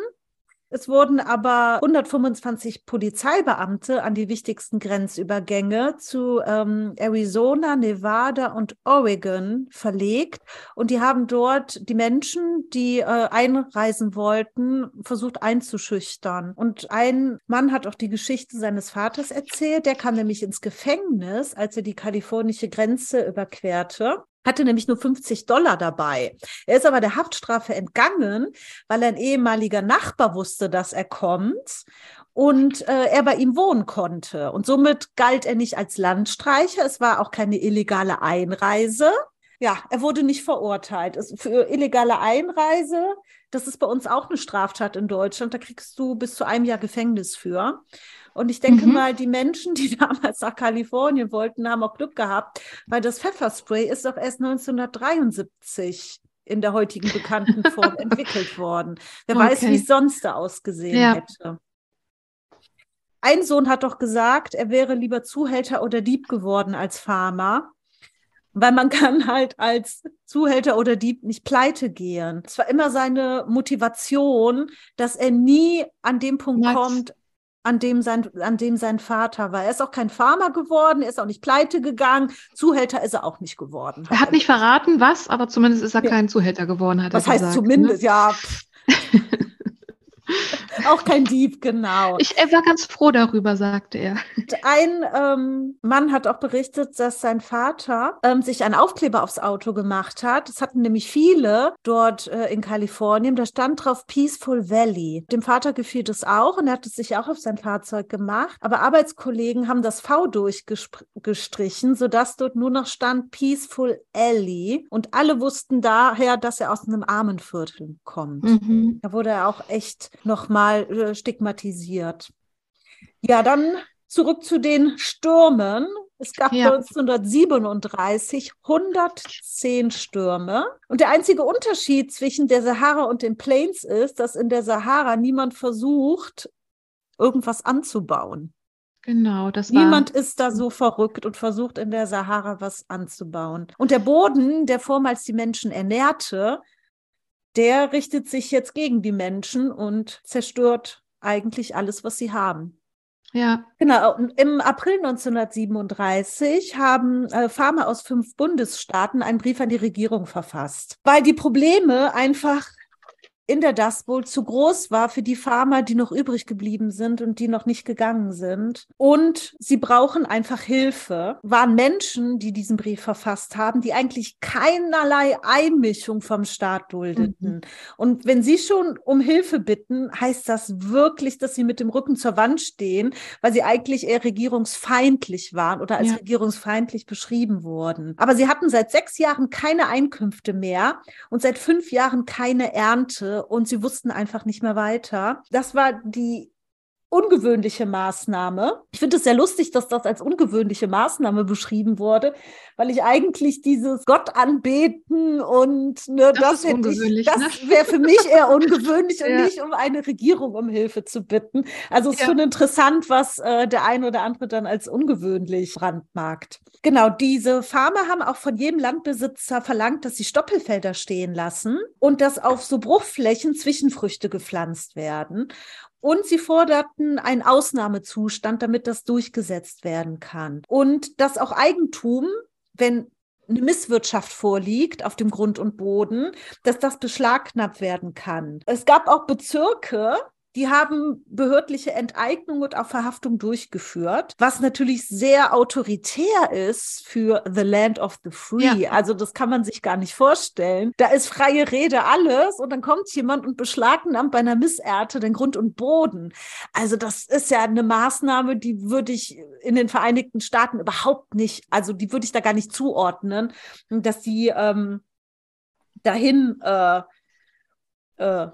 Es wurden aber 125 Polizeibeamte an die wichtigsten Grenzübergänge zu ähm, Arizona, Nevada und Oregon verlegt. Und die haben dort die Menschen, die äh, einreisen wollten, versucht einzuschüchtern. Und ein Mann hat auch die Geschichte seines Vaters erzählt. Der kam nämlich ins Gefängnis, als er die kalifornische Grenze überquerte hatte nämlich nur 50 Dollar dabei. Er ist aber der Haftstrafe entgangen, weil ein ehemaliger Nachbar wusste, dass er kommt und äh, er bei ihm wohnen konnte. Und somit galt er nicht als Landstreicher. Es war auch keine illegale Einreise. Ja, er wurde nicht verurteilt. Es, für illegale Einreise, das ist bei uns auch eine Straftat in Deutschland. Da kriegst du bis zu einem Jahr Gefängnis für. Und ich denke mhm. mal, die Menschen, die damals nach Kalifornien wollten, haben auch Glück gehabt, weil das Pfefferspray ist doch erst 1973 in der heutigen bekannten Form entwickelt worden. Wer okay. weiß, wie es sonst da ausgesehen ja. hätte. Ein Sohn hat doch gesagt, er wäre lieber Zuhälter oder Dieb geworden als Farmer, weil man kann halt als Zuhälter oder Dieb nicht pleite gehen. Es war immer seine Motivation, dass er nie an dem Punkt Max, kommt, an dem, sein, an dem sein Vater war. Er ist auch kein Farmer geworden, er ist auch nicht pleite gegangen, Zuhälter ist er auch nicht geworden. Er hat nicht verraten, was, aber zumindest ist er ja. kein Zuhälter geworden, hat was er gesagt. Was heißt zumindest, ne? ja. Auch kein Dieb, genau. Ich war ganz froh darüber, sagte er. Ein ähm, Mann hat auch berichtet, dass sein Vater ähm, sich einen Aufkleber aufs Auto gemacht hat. Das hatten nämlich viele dort äh, in Kalifornien. Da stand drauf Peaceful Valley. Dem Vater gefiel das auch und er hat es sich auch auf sein Fahrzeug gemacht. Aber Arbeitskollegen haben das V durchgestrichen, sodass dort nur noch stand Peaceful Alley. Und alle wussten daher, dass er aus einem Armenviertel kommt. Mhm. Da wurde er auch echt nochmal äh, stigmatisiert. Ja, dann zurück zu den Stürmen. Es gab ja. 1937 110 Stürme. Und der einzige Unterschied zwischen der Sahara und den Plains ist, dass in der Sahara niemand versucht, irgendwas anzubauen. Genau, das war. Niemand ist da so verrückt und versucht in der Sahara was anzubauen. Und der Boden, der vormals die Menschen ernährte, der richtet sich jetzt gegen die Menschen und zerstört eigentlich alles, was sie haben. Ja. Genau. Im April 1937 haben äh, Farmer aus fünf Bundesstaaten einen Brief an die Regierung verfasst, weil die Probleme einfach in der Dust Bowl zu groß war für die Farmer, die noch übrig geblieben sind und die noch nicht gegangen sind. Und sie brauchen einfach Hilfe. Waren Menschen, die diesen Brief verfasst haben, die eigentlich keinerlei Einmischung vom Staat duldeten. Mhm. Und wenn sie schon um Hilfe bitten, heißt das wirklich, dass sie mit dem Rücken zur Wand stehen, weil sie eigentlich eher regierungsfeindlich waren oder als ja. regierungsfeindlich beschrieben wurden. Aber sie hatten seit sechs Jahren keine Einkünfte mehr und seit fünf Jahren keine Ernte und sie wussten einfach nicht mehr weiter. Das war die ungewöhnliche Maßnahme. Ich finde es sehr lustig, dass das als ungewöhnliche Maßnahme beschrieben wurde, weil ich eigentlich dieses Gott anbeten und ne, das, das, ich, das ne? wäre für mich eher ungewöhnlich und nicht um eine Regierung um Hilfe zu bitten. Also es ist ja. schon interessant, was äh, der eine oder andere dann als ungewöhnlich brandmarkt. Genau, diese Farmer haben auch von jedem Landbesitzer verlangt, dass sie Stoppelfelder stehen lassen und dass auf so Bruchflächen Zwischenfrüchte gepflanzt werden. Und sie forderten einen Ausnahmezustand, damit das durchgesetzt werden kann. Und dass auch Eigentum, wenn eine Misswirtschaft vorliegt auf dem Grund und Boden, dass das beschlagnahmt werden kann. Es gab auch Bezirke, die haben behördliche Enteignung und auch Verhaftung durchgeführt, was natürlich sehr autoritär ist für The Land of the Free. Ja. Also das kann man sich gar nicht vorstellen. Da ist freie Rede alles und dann kommt jemand und beschlagnahmt bei einer Missernte den Grund und Boden. Also das ist ja eine Maßnahme, die würde ich in den Vereinigten Staaten überhaupt nicht, also die würde ich da gar nicht zuordnen, dass die ähm, dahin äh, äh,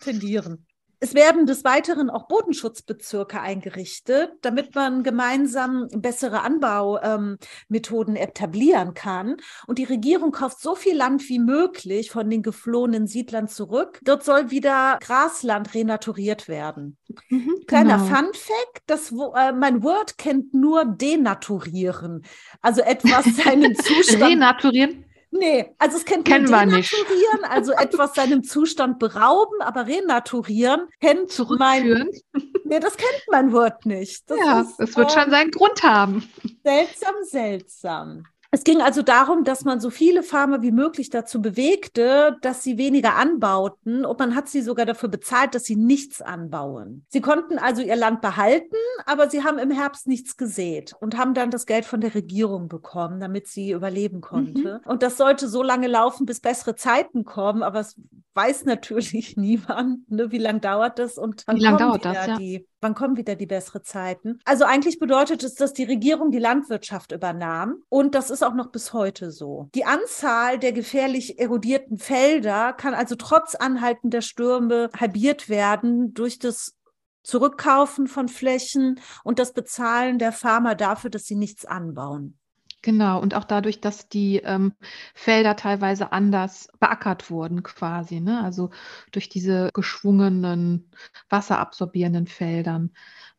tendieren. Es werden des Weiteren auch Bodenschutzbezirke eingerichtet, damit man gemeinsam bessere Anbaumethoden ähm, etablieren kann. Und die Regierung kauft so viel Land wie möglich von den geflohenen Siedlern zurück. Dort soll wieder Grasland renaturiert werden. Mhm, Kleiner genau. Fun Fact, das, äh, mein Word kennt nur denaturieren. Also etwas seinen Zustand. renaturieren? Nee, also es kennt Kennen wir nicht. also etwas seinem Zustand berauben, aber renaturieren kennt Zurückführen. mein. Nee, das kennt mein Wort nicht. Das ja, es wird äh, schon seinen Grund haben. Seltsam, seltsam. Es ging also darum, dass man so viele Farmer wie möglich dazu bewegte, dass sie weniger anbauten und man hat sie sogar dafür bezahlt, dass sie nichts anbauen. Sie konnten also ihr Land behalten, aber sie haben im Herbst nichts gesät und haben dann das Geld von der Regierung bekommen, damit sie überleben konnte. Mhm. Und das sollte so lange laufen, bis bessere Zeiten kommen, aber es weiß natürlich niemand, ne, wie lange dauert das und wie lange dauert das, ja. die, wann kommen wieder die besseren Zeiten. Also eigentlich bedeutet es, dass die Regierung die Landwirtschaft übernahm und das ist auch noch bis heute so. Die Anzahl der gefährlich erodierten Felder kann also trotz anhaltender Stürme halbiert werden durch das Zurückkaufen von Flächen und das Bezahlen der Farmer dafür, dass sie nichts anbauen. Genau, und auch dadurch, dass die ähm, Felder teilweise anders beackert wurden, quasi, ne? Also durch diese geschwungenen, wasserabsorbierenden Feldern,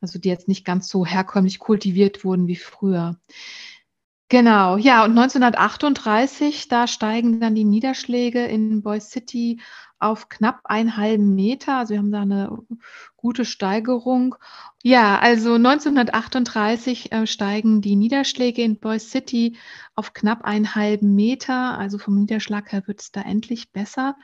also die jetzt nicht ganz so herkömmlich kultiviert wurden wie früher. Genau, ja, und 1938, da steigen dann die Niederschläge in Boys City auf knapp einen halben Meter. Also wir haben da eine gute Steigerung. Ja, also 1938 äh, steigen die Niederschläge in Boys City auf knapp einen halben Meter. Also vom Niederschlag her wird es da endlich besser.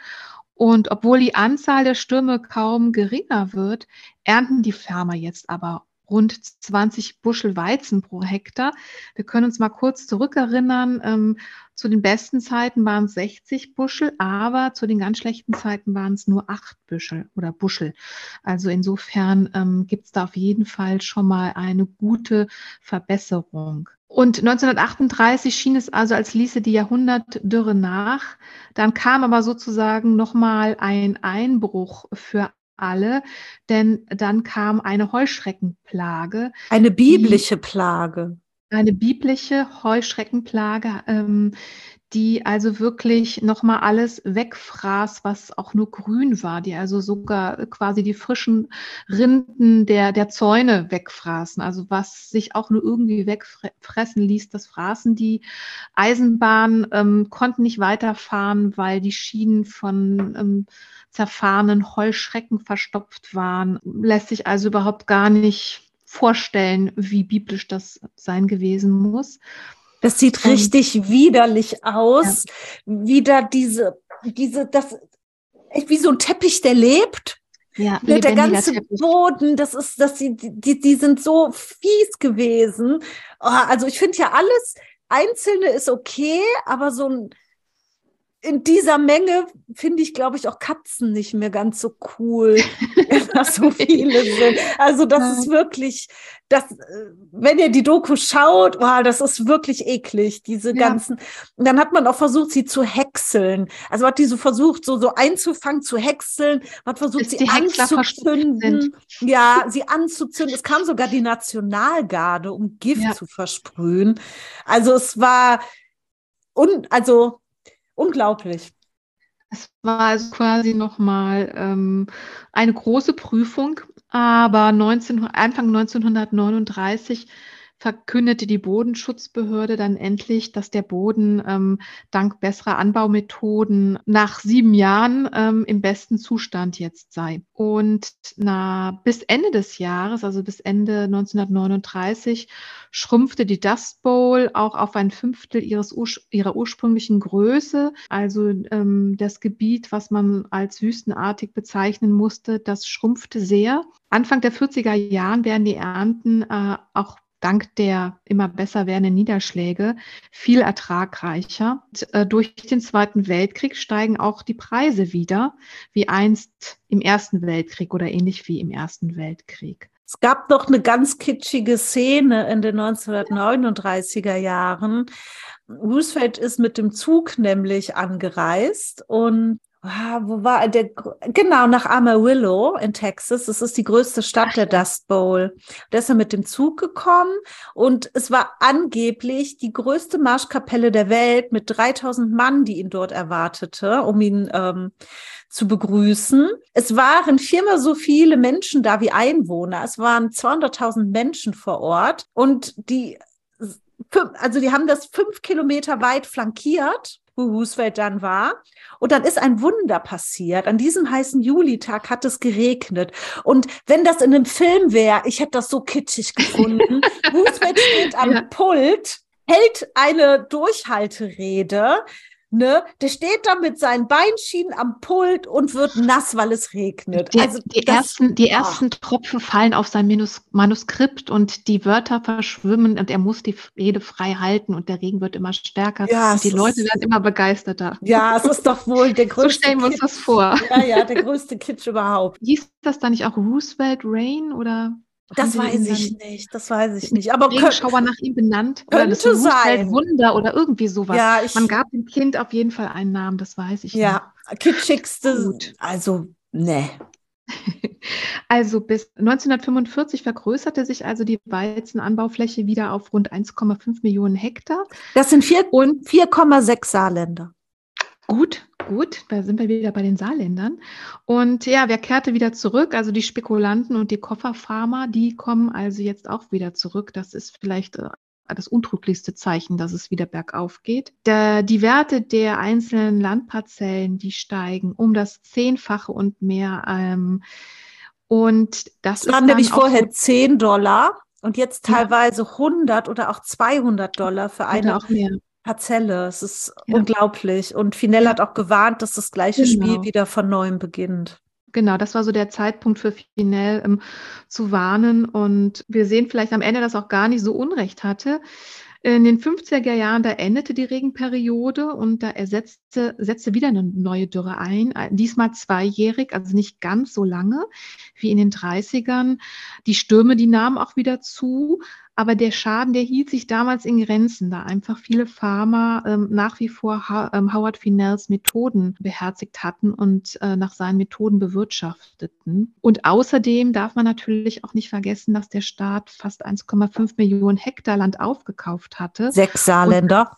Und obwohl die Anzahl der Stürme kaum geringer wird, ernten die Farmer jetzt aber rund 20 Buschel Weizen pro Hektar. Wir können uns mal kurz zurückerinnern. Ähm, zu den besten Zeiten waren es 60 Buschel, aber zu den ganz schlechten Zeiten waren es nur 8 Büschel oder Buschel. Also insofern ähm, gibt es da auf jeden Fall schon mal eine gute Verbesserung. Und 1938 schien es also, als ließe die Jahrhundertdürre nach. Dann kam aber sozusagen nochmal ein Einbruch für alle, denn dann kam eine Heuschreckenplage. Eine biblische die, Plage. Eine biblische Heuschreckenplage, ähm, die also wirklich nochmal alles wegfraß, was auch nur grün war, die also sogar quasi die frischen Rinden der, der Zäune wegfraßen. Also was sich auch nur irgendwie wegfressen ließ, das fraßen die. Eisenbahnen ähm, konnten nicht weiterfahren, weil die Schienen von ähm, zerfahrenen Heuschrecken verstopft waren. Lässt sich also überhaupt gar nicht vorstellen, wie biblisch das sein gewesen muss. Das sieht und, richtig widerlich aus. Ja. Wieder diese, diese, das, wie so ein Teppich, der lebt. Ja, ne, der ganze Teppich. Boden, das ist, das, die, die, die sind so fies gewesen. Oh, also ich finde ja alles Einzelne ist okay, aber so ein, in dieser Menge finde ich, glaube ich, auch Katzen nicht mehr ganz so cool, wenn das so viele sind. Also das ja. ist wirklich, das, wenn ihr die Doku schaut, wow, das ist wirklich eklig, diese ja. ganzen. Und dann hat man auch versucht, sie zu häckseln. Also hat die so versucht, so, so einzufangen, zu häckseln, man hat versucht, Bis sie anzuzünden. Ja, sie anzuzünden. Es kam sogar die Nationalgarde, um Gift ja. zu versprühen. Also es war, und also unglaublich. Es war also quasi nochmal ähm, eine große Prüfung, aber 19, Anfang 1939 verkündete die Bodenschutzbehörde dann endlich, dass der Boden ähm, dank besserer Anbaumethoden nach sieben Jahren ähm, im besten Zustand jetzt sei. Und na, bis Ende des Jahres, also bis Ende 1939, schrumpfte die Dust Bowl auch auf ein Fünftel ihres, ihrer ursprünglichen Größe. Also ähm, das Gebiet, was man als wüstenartig bezeichnen musste, das schrumpfte sehr. Anfang der 40er Jahren werden die Ernten äh, auch dank der immer besser werdenden Niederschläge viel ertragreicher. Und, äh, durch den Zweiten Weltkrieg steigen auch die Preise wieder, wie einst im Ersten Weltkrieg oder ähnlich wie im Ersten Weltkrieg. Es gab noch eine ganz kitschige Szene in den 1939er Jahren. Roosevelt ist mit dem Zug nämlich angereist und Ah, wo war der? Genau, nach Amarillo in Texas. Das ist die größte Stadt der Dust Bowl. Da ist er mit dem Zug gekommen und es war angeblich die größte Marschkapelle der Welt mit 3000 Mann, die ihn dort erwartete, um ihn ähm, zu begrüßen. Es waren viermal so viele Menschen da wie Einwohner. Es waren 200.000 Menschen vor Ort und die also die haben das fünf Kilometer weit flankiert wo Roosevelt dann war. Und dann ist ein Wunder passiert. An diesem heißen Julitag hat es geregnet. Und wenn das in einem Film wäre, ich hätte das so kitschig gefunden. Roosevelt steht am ja. Pult, hält eine Durchhalterede, ne, der steht da mit seinen Beinschienen am Pult und wird nass, weil es regnet. Der, also die, das, ersten, die ersten oh. Tropfen fallen auf sein Minus Manuskript und die Wörter verschwimmen und er muss die Rede frei halten und der Regen wird immer stärker. Ja, die Leute werden immer begeisterter. Ja, es ist doch wohl der größte. So stellen wir uns das vor. Ja, ja, der größte Kitsch überhaupt. Hieß das da nicht auch Roosevelt Rain oder? Das weiß ich nicht, das weiß ich nicht. Aber Regenschauer nach ihm benannt könnte oder das sein. Wunder oder irgendwie sowas. Ja, ich, Man gab dem Kind auf jeden Fall einen Namen, das weiß ich. Ja, nicht. kitschigste, Gut. also ne. Also bis 1945 vergrößerte sich also die Weizenanbaufläche wieder auf rund 1,5 Millionen Hektar. Das sind 4,6 Saarländer. Gut, gut, da sind wir wieder bei den Saarländern. Und ja, wer kehrte wieder zurück? Also die Spekulanten und die Kofferfarmer, die kommen also jetzt auch wieder zurück. Das ist vielleicht äh, das untrüglichste Zeichen, dass es wieder bergauf geht. Der, die Werte der einzelnen Landparzellen, die steigen um das Zehnfache und mehr. Ähm, und das, das waren nämlich vorher so 10 Dollar und jetzt teilweise ja. 100 oder auch 200 Dollar für eine. Parzelle. Es ist ja. unglaublich. Und Finell hat auch gewarnt, dass das gleiche genau. Spiel wieder von neuem beginnt. Genau, das war so der Zeitpunkt für Finell ähm, zu warnen. Und wir sehen vielleicht am Ende, dass auch gar nicht so Unrecht hatte. In den 50er Jahren, da endete die Regenperiode und da ersetzte, setzte wieder eine neue Dürre ein, diesmal zweijährig, also nicht ganz so lange wie in den 30ern. Die Stürme, die nahmen auch wieder zu, aber der Schaden, der hielt sich damals in Grenzen, da einfach viele Farmer ähm, nach wie vor ha ähm, Howard Finells Methoden beherzigt hatten und äh, nach seinen Methoden bewirtschafteten. Und außerdem darf man natürlich auch nicht vergessen, dass der Staat fast 1,5 Millionen Hektar Land aufgekauft hatte. Sechs Saarländer.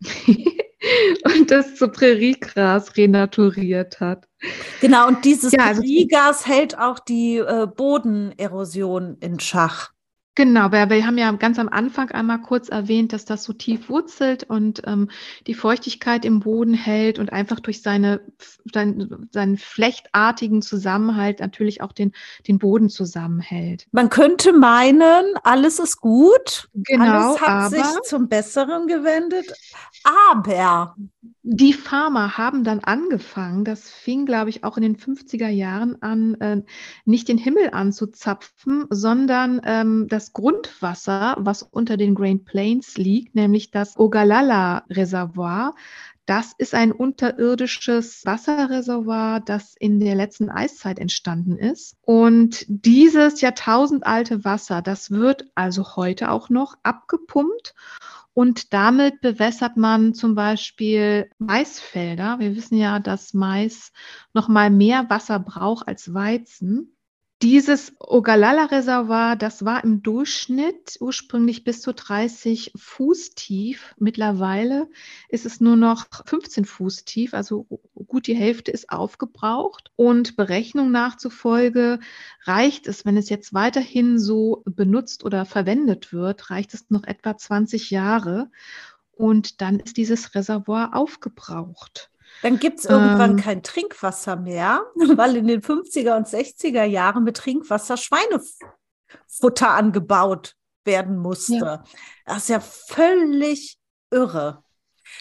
und das zu Präriegras renaturiert hat. Genau, und dieses ja, also Präriegas hält auch die äh, Bodenerosion in Schach. Genau, weil wir haben ja ganz am Anfang einmal kurz erwähnt, dass das so tief wurzelt und ähm, die Feuchtigkeit im Boden hält und einfach durch seine, sein, seinen flechtartigen Zusammenhalt natürlich auch den, den Boden zusammenhält. Man könnte meinen, alles ist gut, genau, alles hat sich zum Besseren gewendet, aber die Farmer haben dann angefangen, das fing, glaube ich, auch in den 50er Jahren an, äh, nicht den Himmel anzuzapfen, sondern ähm, das Grundwasser, was unter den Great Plains liegt, nämlich das Ogallala-Reservoir. Das ist ein unterirdisches Wasserreservoir, das in der letzten Eiszeit entstanden ist. Und dieses jahrtausendalte Wasser, das wird also heute auch noch abgepumpt und damit bewässert man zum Beispiel Maisfelder. Wir wissen ja, dass Mais noch mal mehr Wasser braucht als Weizen. Dieses Ogallala-Reservoir, das war im Durchschnitt ursprünglich bis zu 30 Fuß tief. Mittlerweile ist es nur noch 15 Fuß tief, also gut die Hälfte ist aufgebraucht. Und Berechnung nachzufolge reicht es, wenn es jetzt weiterhin so benutzt oder verwendet wird, reicht es noch etwa 20 Jahre. Und dann ist dieses Reservoir aufgebraucht. Dann gibt es irgendwann ähm, kein Trinkwasser mehr, weil in den 50er und 60er Jahren mit Trinkwasser Schweinefutter angebaut werden musste. Ja. Das ist ja völlig irre.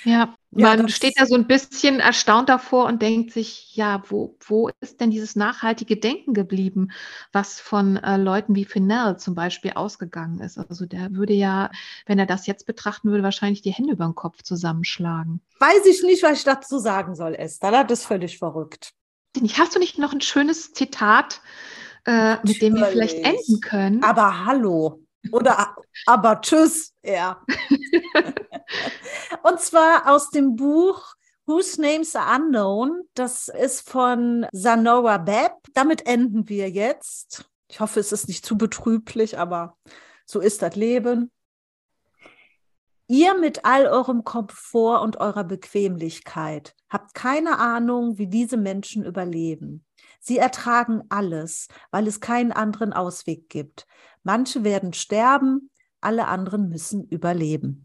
Ja, man ja, steht da so ein bisschen erstaunt davor und denkt sich, ja, wo, wo ist denn dieses nachhaltige Denken geblieben, was von äh, Leuten wie Finell zum Beispiel ausgegangen ist? Also der würde ja, wenn er das jetzt betrachten würde, wahrscheinlich die Hände über den Kopf zusammenschlagen. Weiß ich nicht, was ich dazu sagen soll, Esther. Das ist völlig verrückt. Hast du nicht noch ein schönes Zitat, äh, mit dem wir vielleicht enden können? Aber hallo. Oder aber tschüss, ja. Und zwar aus dem Buch Whose Names Are Unknown. Das ist von Zanora Bebb. Damit enden wir jetzt. Ich hoffe, es ist nicht zu betrüblich, aber so ist das Leben. Ihr mit all eurem Komfort und eurer Bequemlichkeit habt keine Ahnung, wie diese Menschen überleben. Sie ertragen alles, weil es keinen anderen Ausweg gibt. Manche werden sterben, alle anderen müssen überleben.